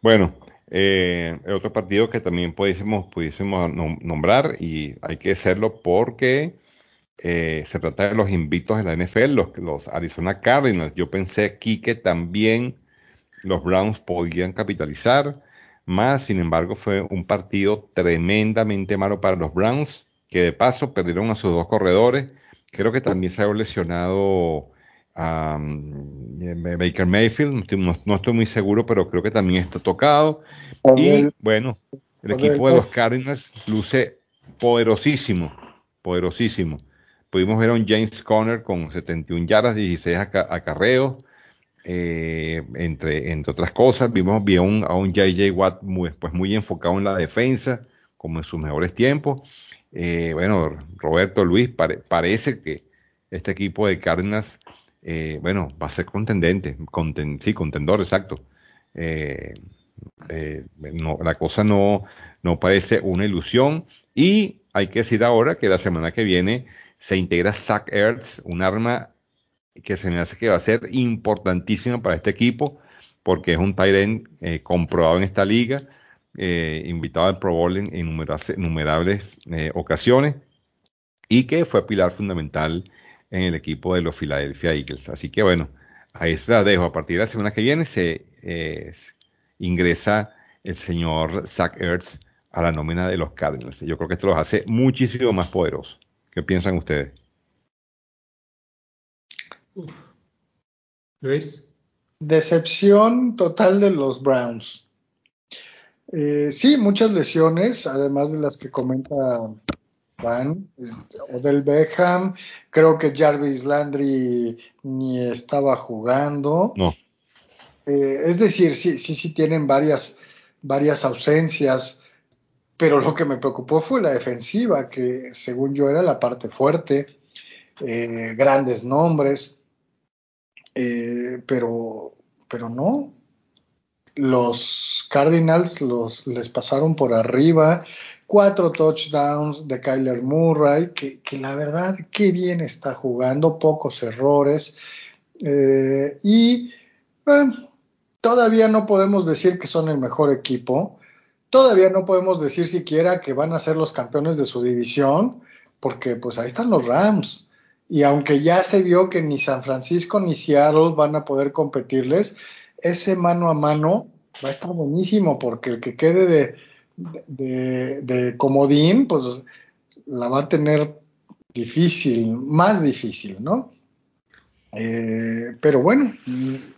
Bueno, eh, otro partido que también pudiésemos, pudiésemos nombrar y hay que hacerlo porque eh, se trata de los invictos de la NFL, los, los, Arizona Cardinals. Yo pensé aquí que también los Browns podían capitalizar, más sin embargo fue un partido tremendamente malo para los Browns, que de paso perdieron a sus dos corredores. Creo que también se ha lesionado a Baker Mayfield, no estoy, muy seguro, pero creo que también está tocado. Y bueno, el equipo de los Cardinals luce poderosísimo, poderosísimo. Pudimos ver a un James Conner con 71 yardas, 16 acarreos, eh, entre, entre otras cosas. Vimos un, a un JJ Watt muy, pues muy enfocado en la defensa, como en sus mejores tiempos. Eh, bueno, Roberto Luis, parece que este equipo de Cárdenas, eh, bueno, va a ser contendente, sí, contendor, exacto. la cosa no, no parece una ilusión y hay que decir ahora que la semana que viene se integra Zach Ertz, un arma que se me hace que va a ser importantísima para este equipo, porque es un Tyrant eh, comprobado en esta liga, eh, invitado al Pro Bowl en innumerables eh, ocasiones, y que fue pilar fundamental en el equipo de los Philadelphia Eagles. Así que bueno, ahí se la dejo. A partir de la semana que viene se ingresa el señor Zach Ertz a la nómina de los Cardinals. Yo creo que esto los hace muchísimo más poderosos. ¿Qué piensan ustedes? Luis. Decepción total de los Browns. Eh, sí, muchas lesiones, además de las que comenta Van, o del Beckham. Creo que Jarvis Landry ni estaba jugando. No. Eh, es decir, sí, sí, sí tienen varias, varias ausencias pero lo que me preocupó fue la defensiva, que según yo era la parte fuerte, eh, grandes nombres, eh, pero, pero no. Los Cardinals los, les pasaron por arriba. Cuatro touchdowns de Kyler Murray, que, la verdad, qué bien está jugando, pocos errores. Eh, y todavía no podemos decir que son el mejor equipo. Todavía no podemos decir siquiera que van a ser los campeones de su división, porque pues ahí están los Rams. Y aunque ya se vio que ni San Francisco ni Seattle van a poder competirles, ese mano a mano va a estar buenísimo, porque el que quede de, de, comodín, pues la va a tener difícil, más difícil, ¿no? Eh, pero bueno,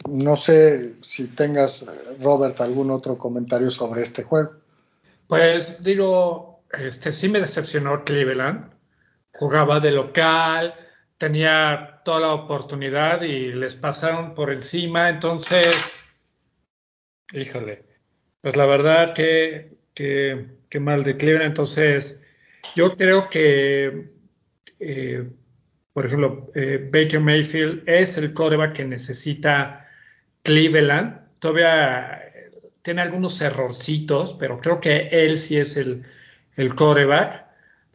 no sé si tengas, Robert, algún otro comentario sobre este juego. Pues digo, este sí me decepcionó Cleveland. Jugaba de local, tenía toda la oportunidad y les pasaron por encima. Entonces, híjole, pues la verdad que, que, mal de Cleveland. Entonces, yo creo que, eh, por ejemplo, eh, Baker Mayfield es el coreback que necesita Cleveland. Todavía tiene algunos errorcitos, pero creo que él sí es el, el coreback.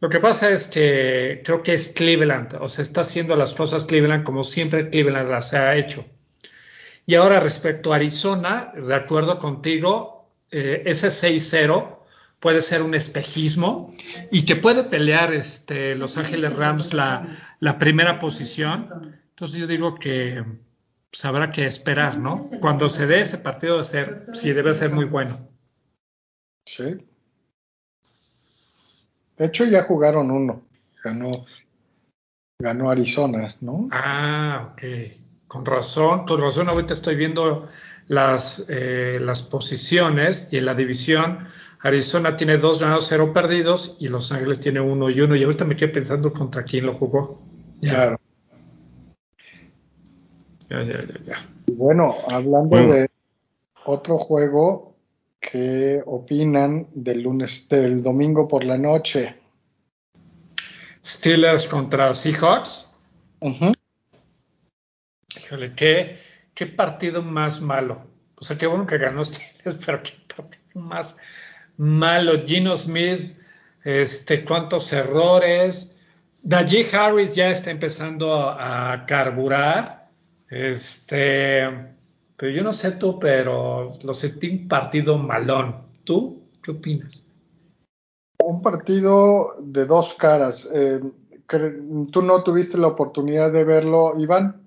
Lo que pasa es que creo que es Cleveland, o sea, está haciendo las cosas Cleveland como siempre Cleveland las ha hecho. Y ahora respecto a Arizona, de acuerdo contigo, eh, ese 6-0 puede ser un espejismo y que puede pelear este, Los Ángeles Rams la, la primera posición. Entonces yo digo que pues, habrá que esperar, ¿no? Cuando se dé ese partido de ser, sí debe ser muy bueno. Sí. De hecho, ya jugaron uno. Ganó, ganó Arizona, ¿no? Ah, ok. Con razón, con razón. Ahorita estoy viendo las, eh, las posiciones y en la división. Arizona tiene dos ganados, cero perdidos y Los Ángeles tiene uno y uno. Y ahorita me quedé pensando contra quién lo jugó. Claro. Ya, ya, ya, ya. Bueno, hablando de otro juego, ¿Qué opinan del lunes, del domingo por la noche? Steelers contra Seahawks. Híjole, ¿qué, qué partido más malo. O sea, qué bueno que ganó *laughs* Steelers, pero qué partido más malo. Gino Smith, este, cuántos errores. Najee Harris ya está empezando a carburar. Este, pero yo no sé tú, pero lo sentí un partido malón. ¿Tú qué opinas? Un partido de dos caras. Eh, ¿Tú no tuviste la oportunidad de verlo, Iván?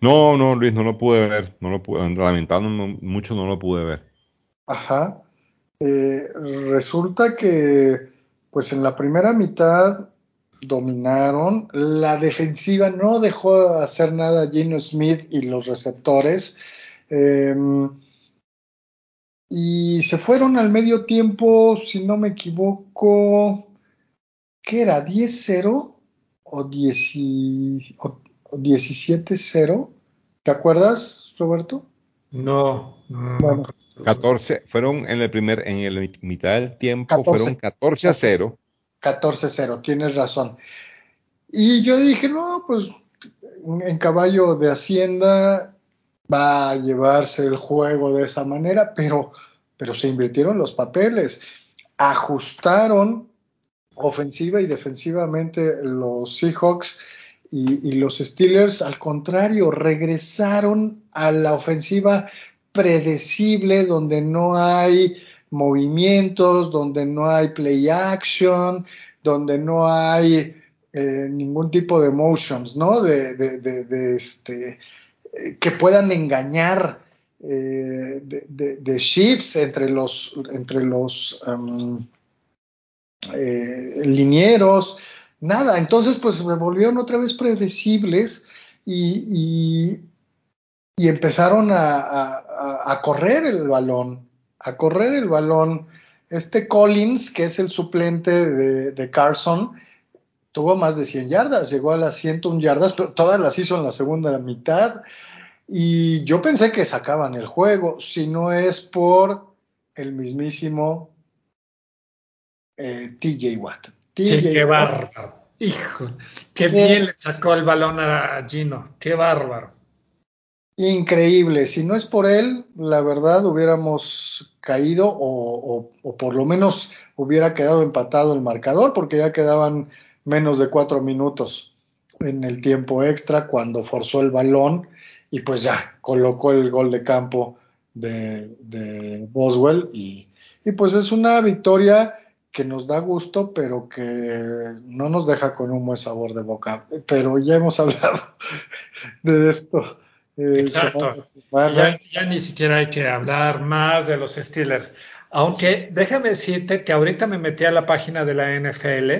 No, no, Luis, no lo pude ver. No lo pude, lamentando mucho no lo pude ver. Ajá. Eh, resulta que, pues en la primera mitad dominaron. La defensiva no dejó hacer nada a Gino Smith y los receptores. Em, y se fueron al medio tiempo, si no me equivoco, ¿qué era? ¿10-0 o, 17-0? ¿Te acuerdas, Roberto? No, no. 14, fueron en el primer, en el mitad del tiempo, fueron 14 a 0. 14 a 0, tienes razón. Y yo dije, no, pues en caballo de Hacienda va a llevarse el juego de esa manera, pero, pero se invirtieron los papeles, ajustaron ofensiva y defensivamente los Seahawks y, los Steelers, al contrario, regresaron a la ofensiva predecible, donde no hay movimientos, donde no hay play action, donde no hay eh, ningún tipo de motions, ¿no? De, de, este, que puedan engañar eh, de, shifts entre los, entre los eh, linieros, nada. Entonces, pues se volvieron otra vez predecibles y, y, empezaron a, correr el balón, a correr el balón. Este Collins, que es el suplente de, de Carson, tuvo más de 100 yardas, llegó a las 101 yardas, pero todas las hizo en la segunda mitad. Y yo pensé que sacaban el juego, si no es por el mismísimo eh, TJ Watt. sí, qué bárbaro. Hijo, qué bien le sacó el balón a Gino, qué bárbaro. Increíble, si no es por él, la verdad hubiéramos caído o, o, por lo menos hubiera quedado empatado el marcador porque ya quedaban menos de cuatro minutos en el tiempo extra cuando forzó el balón y pues ya colocó el gol de campo de, de Boswell y, y pues es una victoria que nos da gusto, pero que no nos deja con un buen sabor de boca. Pero ya hemos *laughs* hablado de esto. Eh, Exacto. Ya, ya, ni siquiera hay que hablar más de los Steelers. Aunque déjame decirte que ahorita me metí a la página de la NFL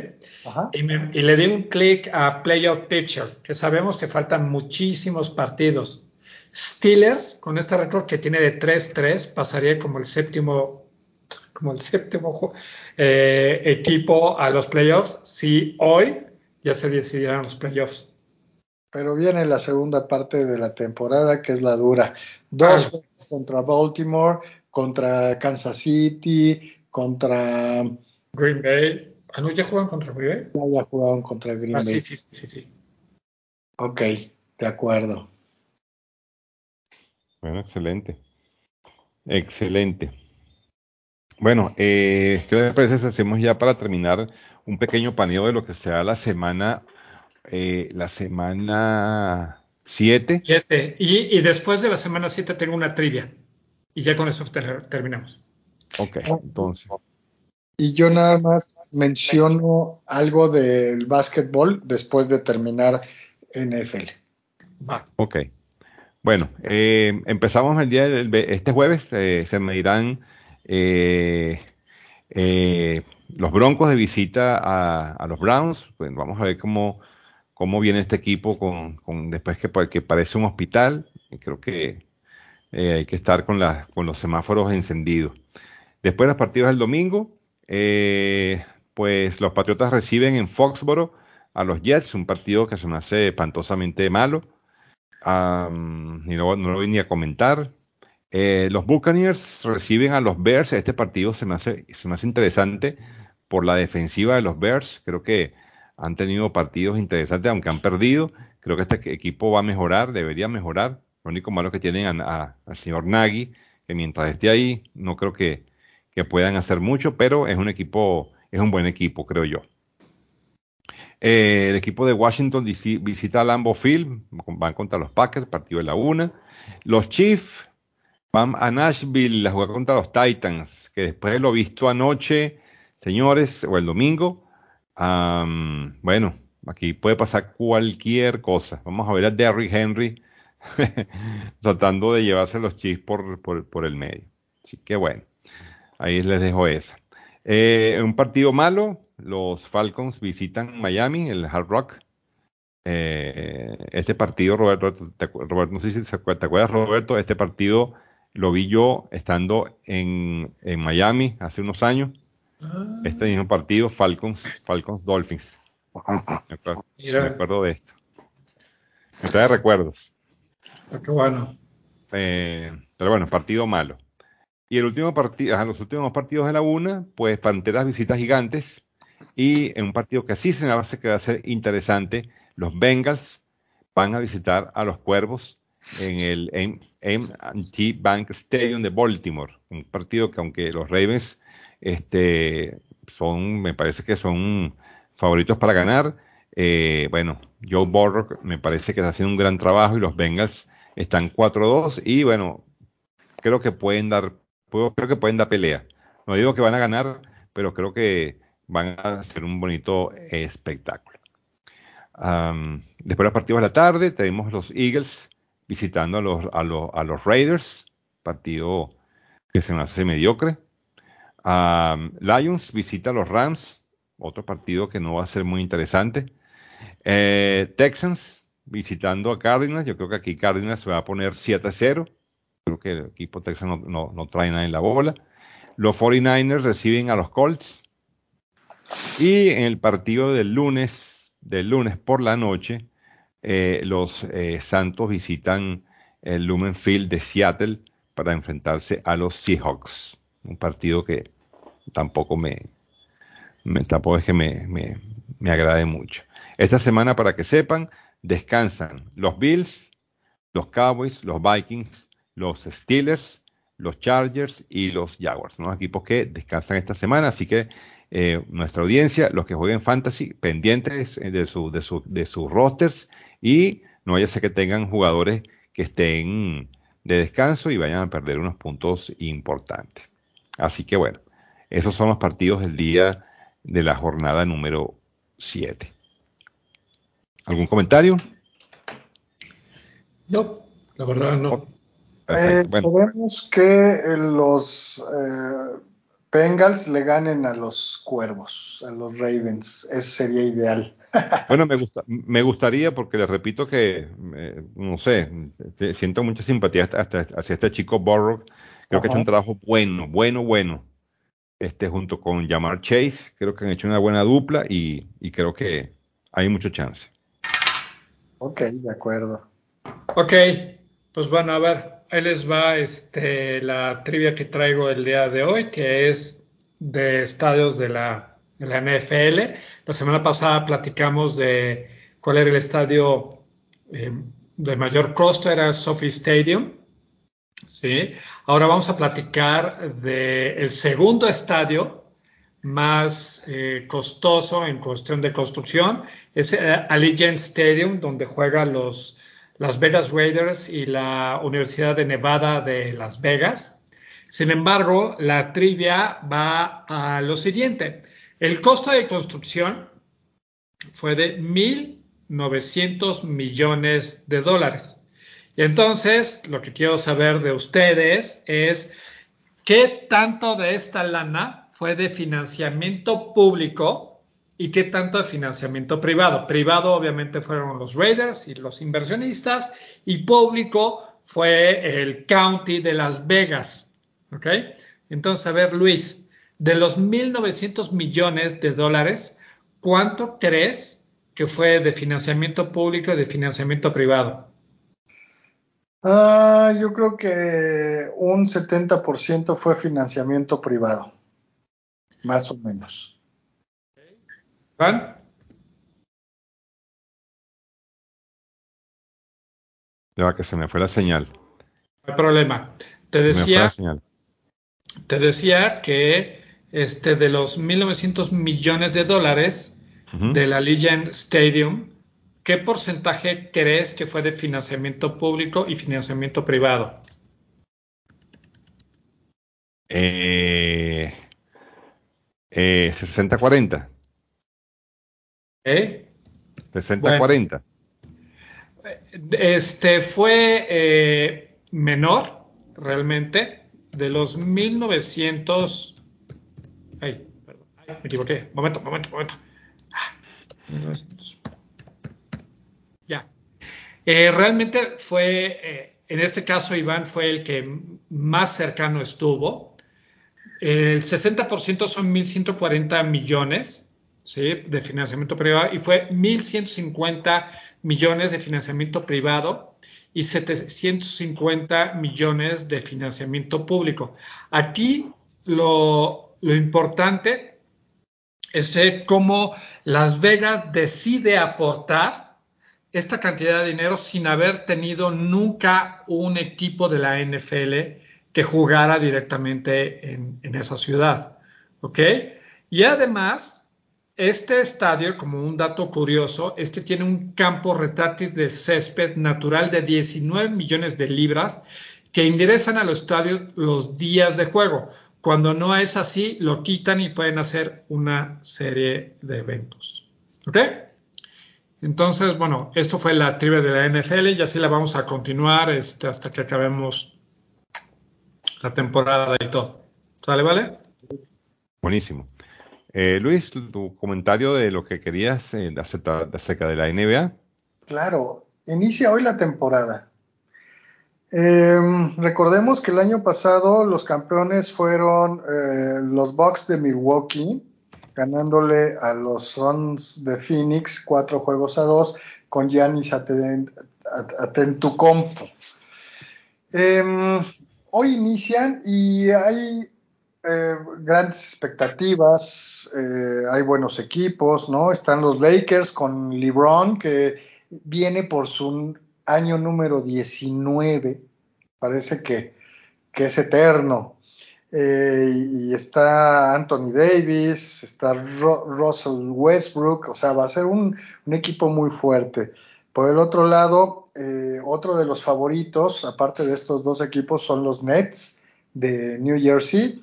y, y, le di un clic a Playoff Picture, que sabemos que faltan muchísimos partidos. Steelers, con este récord que tiene de 3-3, pasaría como el séptimo como el séptimo eh, equipo a los playoffs si hoy ya se decidieran los playoffs. Pero viene la segunda parte de la temporada, que es la dura. Dos ah. contra Baltimore, contra Kansas City, contra Green Bay. Ah, no, ya jugaron contra Green Bay. Ya, ya jugaron contra Green ah, Bay. Sí, sí, sí, sí. Ok, de acuerdo. Bueno, excelente. Excelente. Bueno, eh, ¿qué les parece si hacemos ya para terminar un pequeño paneo de lo que será la semana, eh, la semana 7? Y, después de la semana 7 tengo una trivia. Y ya con eso terminamos. Ok, entonces. Y yo nada más menciono algo del básquetbol después de terminar NFL. Va. Ok. Bueno, eh, empezamos el día del este jueves. se medirán eh, eh, los Broncos de visita a, los Browns. Pues vamos a ver cómo, cómo viene este equipo con, después que, parece un hospital. Creo que eh, hay que estar con, los semáforos encendidos. Después de los partidos del domingo, pues los Patriotas reciben en Foxboro a los Jets, un partido que se me hace espantosamente malo. y no, no lo ni a comentar. Eh, los Buccaneers reciben a los Bears. Este partido se me, hace, se me hace interesante por la defensiva de los Bears. Creo que han tenido partidos interesantes, aunque han perdido. Creo que este equipo va a mejorar, debería mejorar. Lo único malo que tienen al señor Nagy, que mientras esté ahí, no creo que, puedan hacer mucho, pero es un equipo, es un buen equipo, creo yo. Eh, el equipo de Washington visita Lambeau Field, van contra los Packers, partido de la una. Los Chiefs Van a Nashville a jugar contra los Titans, que después de lo visto anoche, señores, o el domingo, bueno, aquí puede pasar cualquier cosa. Vamos a ver a Derrick Henry *laughs* tratando de llevarse los chips por, por, el medio. Así que bueno, ahí les dejo esa. Eh, un partido malo, los Falcons visitan Miami, el Hard Rock. Eh, este partido, Roberto, Roberto, no sé si te acuerdas, Roberto, este partido lo vi yo estando en, Miami hace unos años. Ah. Este mismo partido, Falcons, Falcons Dolphins. Me acuerdo, de esto. Me trae recuerdos. Ah, qué bueno. Eh, pero bueno, partido malo. Y el último partido, los últimos partidos de la una, pues Panteras visita Gigantes. Y en un partido que así se me hace que va a ser interesante, los Bengals van a visitar a los Cuervos en el M&T Bank Stadium de Baltimore, un partido que aunque los Ravens este, son, me parece que son favoritos para ganar, eh, bueno, Joe Burrow me parece que está haciendo un gran trabajo y los Bengals están 4-2 y bueno, creo que pueden dar, creo que pueden dar pelea. No digo que van a ganar, pero creo que van a hacer un bonito espectáculo. después de los partidos de la tarde tenemos los Eagles visitando a los, a los, a los Raiders, partido que se me hace mediocre. Lions visita a los Rams, otro partido que no va a ser muy interesante. Eh, Texans visitando a Cardinals, yo creo que aquí Cardinals se va a poner 7 a 0. Creo que el equipo Texas no, no, no trae nada en la bola. Los 49ers reciben a los Colts. Y en el partido del lunes, del lunes por la noche, eh, los eh, Santos visitan el Lumen Field de Seattle para enfrentarse a los Seahawks. Un partido que tampoco me, tampoco es que me, me, agrade mucho. Esta semana, para que sepan, descansan los Bills, los Cowboys, los Vikings, los Steelers, los Chargers y los Jaguars. Son los equipos que descansan esta semana, así que eh, nuestra audiencia, los que jueguen fantasy, pendientes de, su, de, su, de sus rosters y no vaya que tengan jugadores que estén de descanso y vayan a perder unos puntos importantes. Así que bueno, esos son los partidos del día de la jornada número 7. ¿Algún comentario? No, la verdad no. Eh, Sabemos que los eh, Bengals le ganen a los Cuervos, a los Ravens. Eso sería ideal. *laughs* bueno, me, gusta, me gustaría porque le repito que, eh, no sé, siento mucha simpatía hasta, hacia este chico Borrock. Creo que ha hecho un trabajo bueno, bueno, bueno. Este, junto con Jamar Chase, creo que han hecho una buena dupla y, y creo que hay mucho chance. Ok, de acuerdo. Ok, pues bueno, a ver, ahí les va este, la trivia que traigo el día de hoy, que es de estadios de la, NFL. La semana pasada platicamos de cuál era el estadio eh, de mayor costo, era Sophie Stadium. ¿Sí? Ahora vamos a platicar del segundo estadio más eh, costoso en cuestión de construcción, es eh, Allegiant Stadium, donde juegan los las Vegas Raiders y la Universidad de Nevada de Las Vegas. Sin embargo, la trivia va a lo siguiente. El costo de construcción fue de 1.900 millones de dólares. Y entonces, lo que quiero saber de ustedes es qué tanto de esta lana fue de financiamiento público y qué tanto de financiamiento privado. Privado obviamente fueron los Raiders y los inversionistas y público fue el County de Las Vegas. ¿Ok? Entonces, a ver, Luis, de los 1.900 millones de dólares, ¿cuánto crees que fue de financiamiento público y de financiamiento privado? Ah, yo creo que un 70% fue financiamiento privado, más o menos. Ya que se me fue la señal. No hay problema. Te decía, te decía que este, de los 1.900 millones de dólares de la Legion Stadium, ¿qué porcentaje crees que fue de financiamiento público y financiamiento privado? Eh, eh, 60-40. ¿Eh? 60-40. este fue eh, menor, realmente, de los 1900. Ay, perdón, ay, me equivoqué. Momento, momento, momento. Ya. Eh, realmente fue, eh, en este caso, Iván fue el que más cercano estuvo. El 60% son 1.140 millones de financiamiento privado y fue 1.150 millones de financiamiento privado y 750 millones de financiamiento público. Aquí lo, lo importante es cómo Las Vegas decide aportar esta cantidad de dinero sin haber tenido nunca un equipo de la NFL que jugara directamente en, esa ciudad. ¿Ok? Y además, este estadio, como un dato curioso, este tiene un campo retráctil de césped natural de 19 millones de libras que ingresan al estadio los días de juego. Cuando no es así, lo quitan y pueden hacer una serie de eventos. ¿Ok? Entonces, bueno, esto fue la trivia de la NFL y así la vamos a continuar este, hasta que acabemos la temporada y todo. ¿Sale, vale? Buenísimo. Eh, Luis, tu comentario de lo que querías eh, acerca de la NBA. Claro, inicia hoy la temporada. Em, recordemos que el año pasado los campeones fueron eh, los Bucks de Milwaukee, ganándole a los Suns de Phoenix cuatro juegos a dos con Giannis Atentucompo. Eh, hoy inician y hay eh, grandes expectativas, eh, hay buenos equipos, ¿no? Están los Lakers con LeBron, que viene por su año número 19, parece que, que es eterno. Eh, y está Anthony Davis, está Russell Westbrook, o sea, va a ser un, un equipo muy fuerte. Por el otro lado, eh, otro de los favoritos, aparte de estos dos equipos, son los Nets de New Jersey,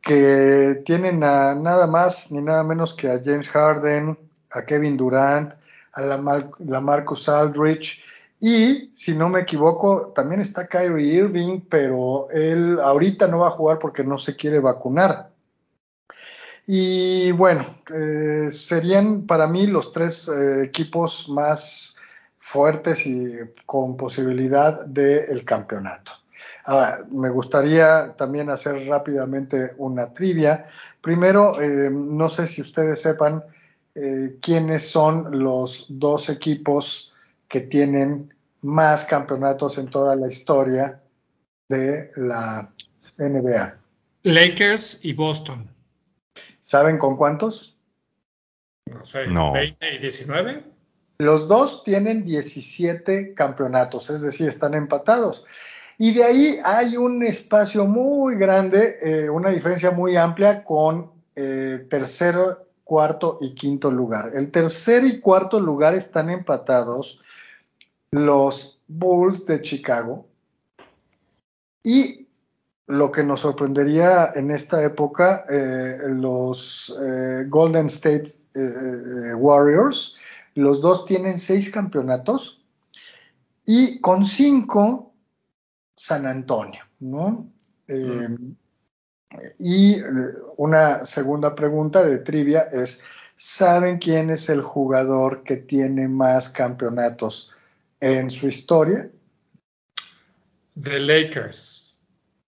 que tienen a nada más ni nada menos que a James Harden, a Kevin Durant, a la, la Marcus Aldrich y, si no me equivoco, también está Kyrie Irving, pero él ahorita no va a jugar porque no se quiere vacunar. Y bueno, eh, serían para mí los tres eh, equipos más fuertes y con posibilidad del campeonato. Ahora, me gustaría también hacer rápidamente una trivia. Primero, eh, no sé si ustedes sepan quiénes son los dos equipos que tienen más campeonatos en toda la historia de la NBA. Lakers y Boston. ¿Saben con cuántos? No sé, 20 y 19. Los dos tienen 17 campeonatos, es decir, están empatados. Y de ahí hay un espacio muy grande, eh, una diferencia muy amplia con eh, tercero, cuarto y quinto lugar. El tercer y cuarto lugar están empatados los Bulls de Chicago. Y lo que nos sorprendería en esta época, eh, los eh, Golden State eh, Warriors, los dos tienen seis campeonatos y con cinco San Antonio, ¿no? Y una segunda pregunta de trivia es, ¿saben quién es el jugador que tiene más campeonatos en su historia. De Lakers.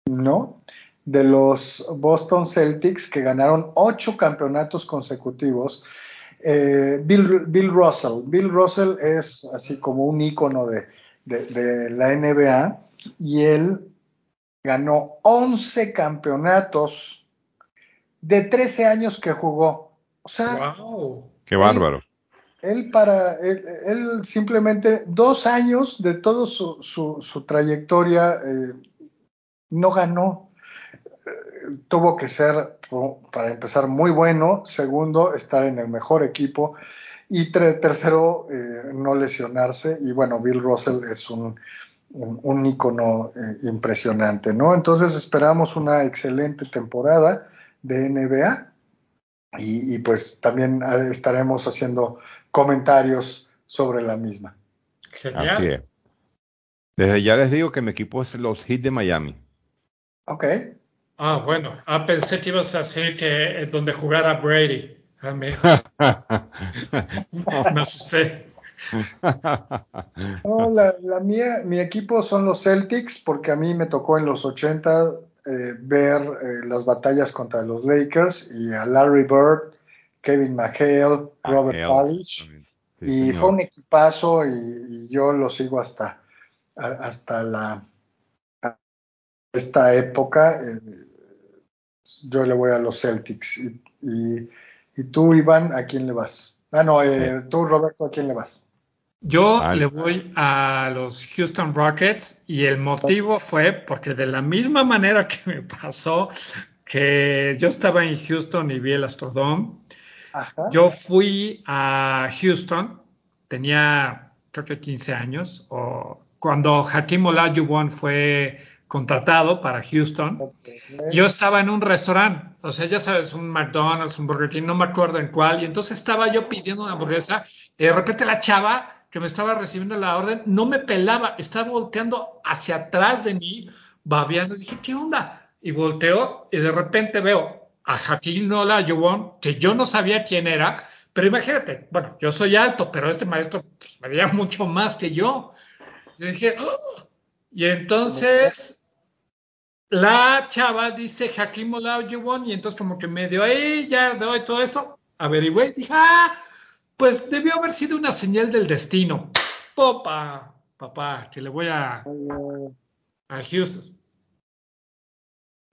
No, de los Boston Celtics que ganaron ocho campeonatos consecutivos. Eh, Bill, Russell. Bill Russell es así como un ícono de, la NBA y él ganó 11 campeonatos de 13 años que jugó. O sea, wow. qué bárbaro él para él, simplemente dos años de toda su, su, trayectoria eh, no ganó. Eh, tuvo que ser, para empezar, muy bueno. Segundo, estar en el mejor equipo. Y tercero, eh, no lesionarse. Y bueno, Bill Russell es un, un, un ícono impresionante, ¿no? Entonces esperamos una excelente temporada de NBA. Y, y, pues también estaremos haciendo comentarios sobre la misma. Genial. Así es. Desde ya les digo que mi equipo es los Heat de Miami. Ok. Ah, bueno. Ah, pensé que ibas a decir que eh, donde jugara Brady. Ah, me... *laughs* me asusté. No, la, la, mía, mi equipo son los Celtics porque a mí me tocó en los 80 eh, ver eh, las batallas contra los Lakers y a Larry Bird Kevin McHale, Robert Parish. y fue un equipazo y, yo lo sigo hasta, hasta la esta época. Eh, yo le voy a los Celtics. Y, tú, Iván, ¿a quién le vas? Ah, no, eh, tú, Roberto, ¿a quién le vas? Yo le voy a los Houston Rockets y el motivo fue porque de la misma manera que me pasó que yo estaba en Houston y vi el Astrodome, yo fui a Houston, tenía creo que 15 años, o cuando Hakim Olajuwon fue contratado para Houston, yo estaba en un restaurante, o sea, ya sabes, un McDonald's, un Burger King, no me acuerdo en cuál, y entonces estaba yo pidiendo una hamburguesa, y de repente la chava que me estaba recibiendo la orden no me pelaba, estaba volteando hacia atrás de mí, babeando, dije, ¿qué onda? Y volteo y de repente veo a Hakim Olajuwon, que yo no sabía quién era, pero imagínate, bueno, yo soy alto, pero este maestro pues, me veía mucho más que yo. Yo dije, ¡Oh! y entonces la chava dice Hakim Olajuwon, y entonces como que me dio ahí, ya doy todo esto, averigüé, dije, ah, pues debió haber sido una señal del destino. Popa, papá, que le voy a, a Houston.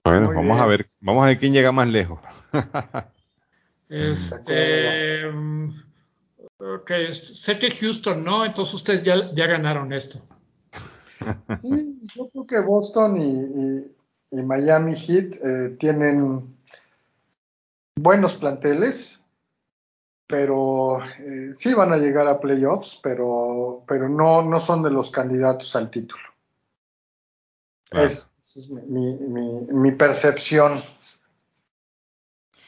Bueno, vamos a ver, vamos a ver quién llega más lejos. *laughs* este, ok, sé que Houston no, entonces ustedes ya, ya ganaron esto. *laughs* Sí, yo creo que Boston y, Miami Heat eh, tienen buenos planteles, pero eh, sí van a llegar a playoffs, pero, pero no, no son de los candidatos al título. Es, es mi, mi, percepción.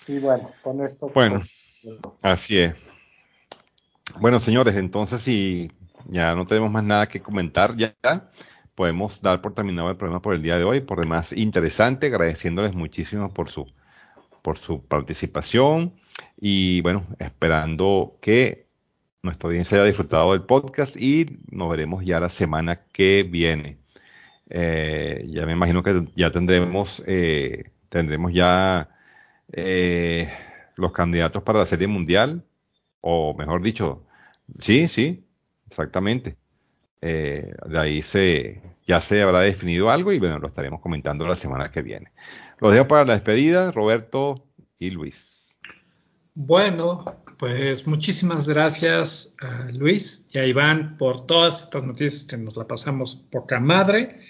Y bueno, con esto. Bueno, así es. Bueno, señores, entonces si ya no tenemos más nada que comentar, ya podemos dar por terminado el programa por el día de hoy. Por demás, interesante, agradeciéndoles muchísimo por su, por su participación y bueno, esperando que nuestra audiencia haya disfrutado del podcast y nos veremos ya la semana que viene. Eh, ya me imagino que ya tendremos, eh, tendremos ya eh, los candidatos para la Serie Mundial, o mejor dicho, sí, sí, exactamente. de ahí se, ya se habrá definido algo y bueno, lo estaremos comentando la semana que viene. Los dejo para la despedida, Roberto y Luis. Bueno, pues muchísimas gracias a Luis y a Iván por todas estas noticias que nos la pasamos poca madre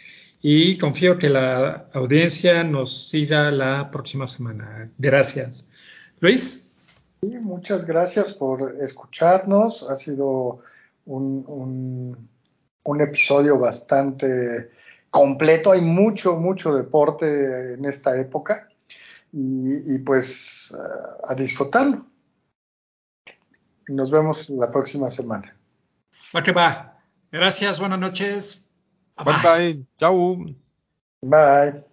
y confío que la audiencia nos siga la próxima semana. Gracias. Luis. muchas gracias por escucharnos. Ha sido un, un, episodio bastante completo. Hay mucho, mucho deporte en esta época y, pues a disfrutarlo. Nos vemos la próxima semana. Va que va. Gracias, buenas noches. Bye bye. Ciao. Bye.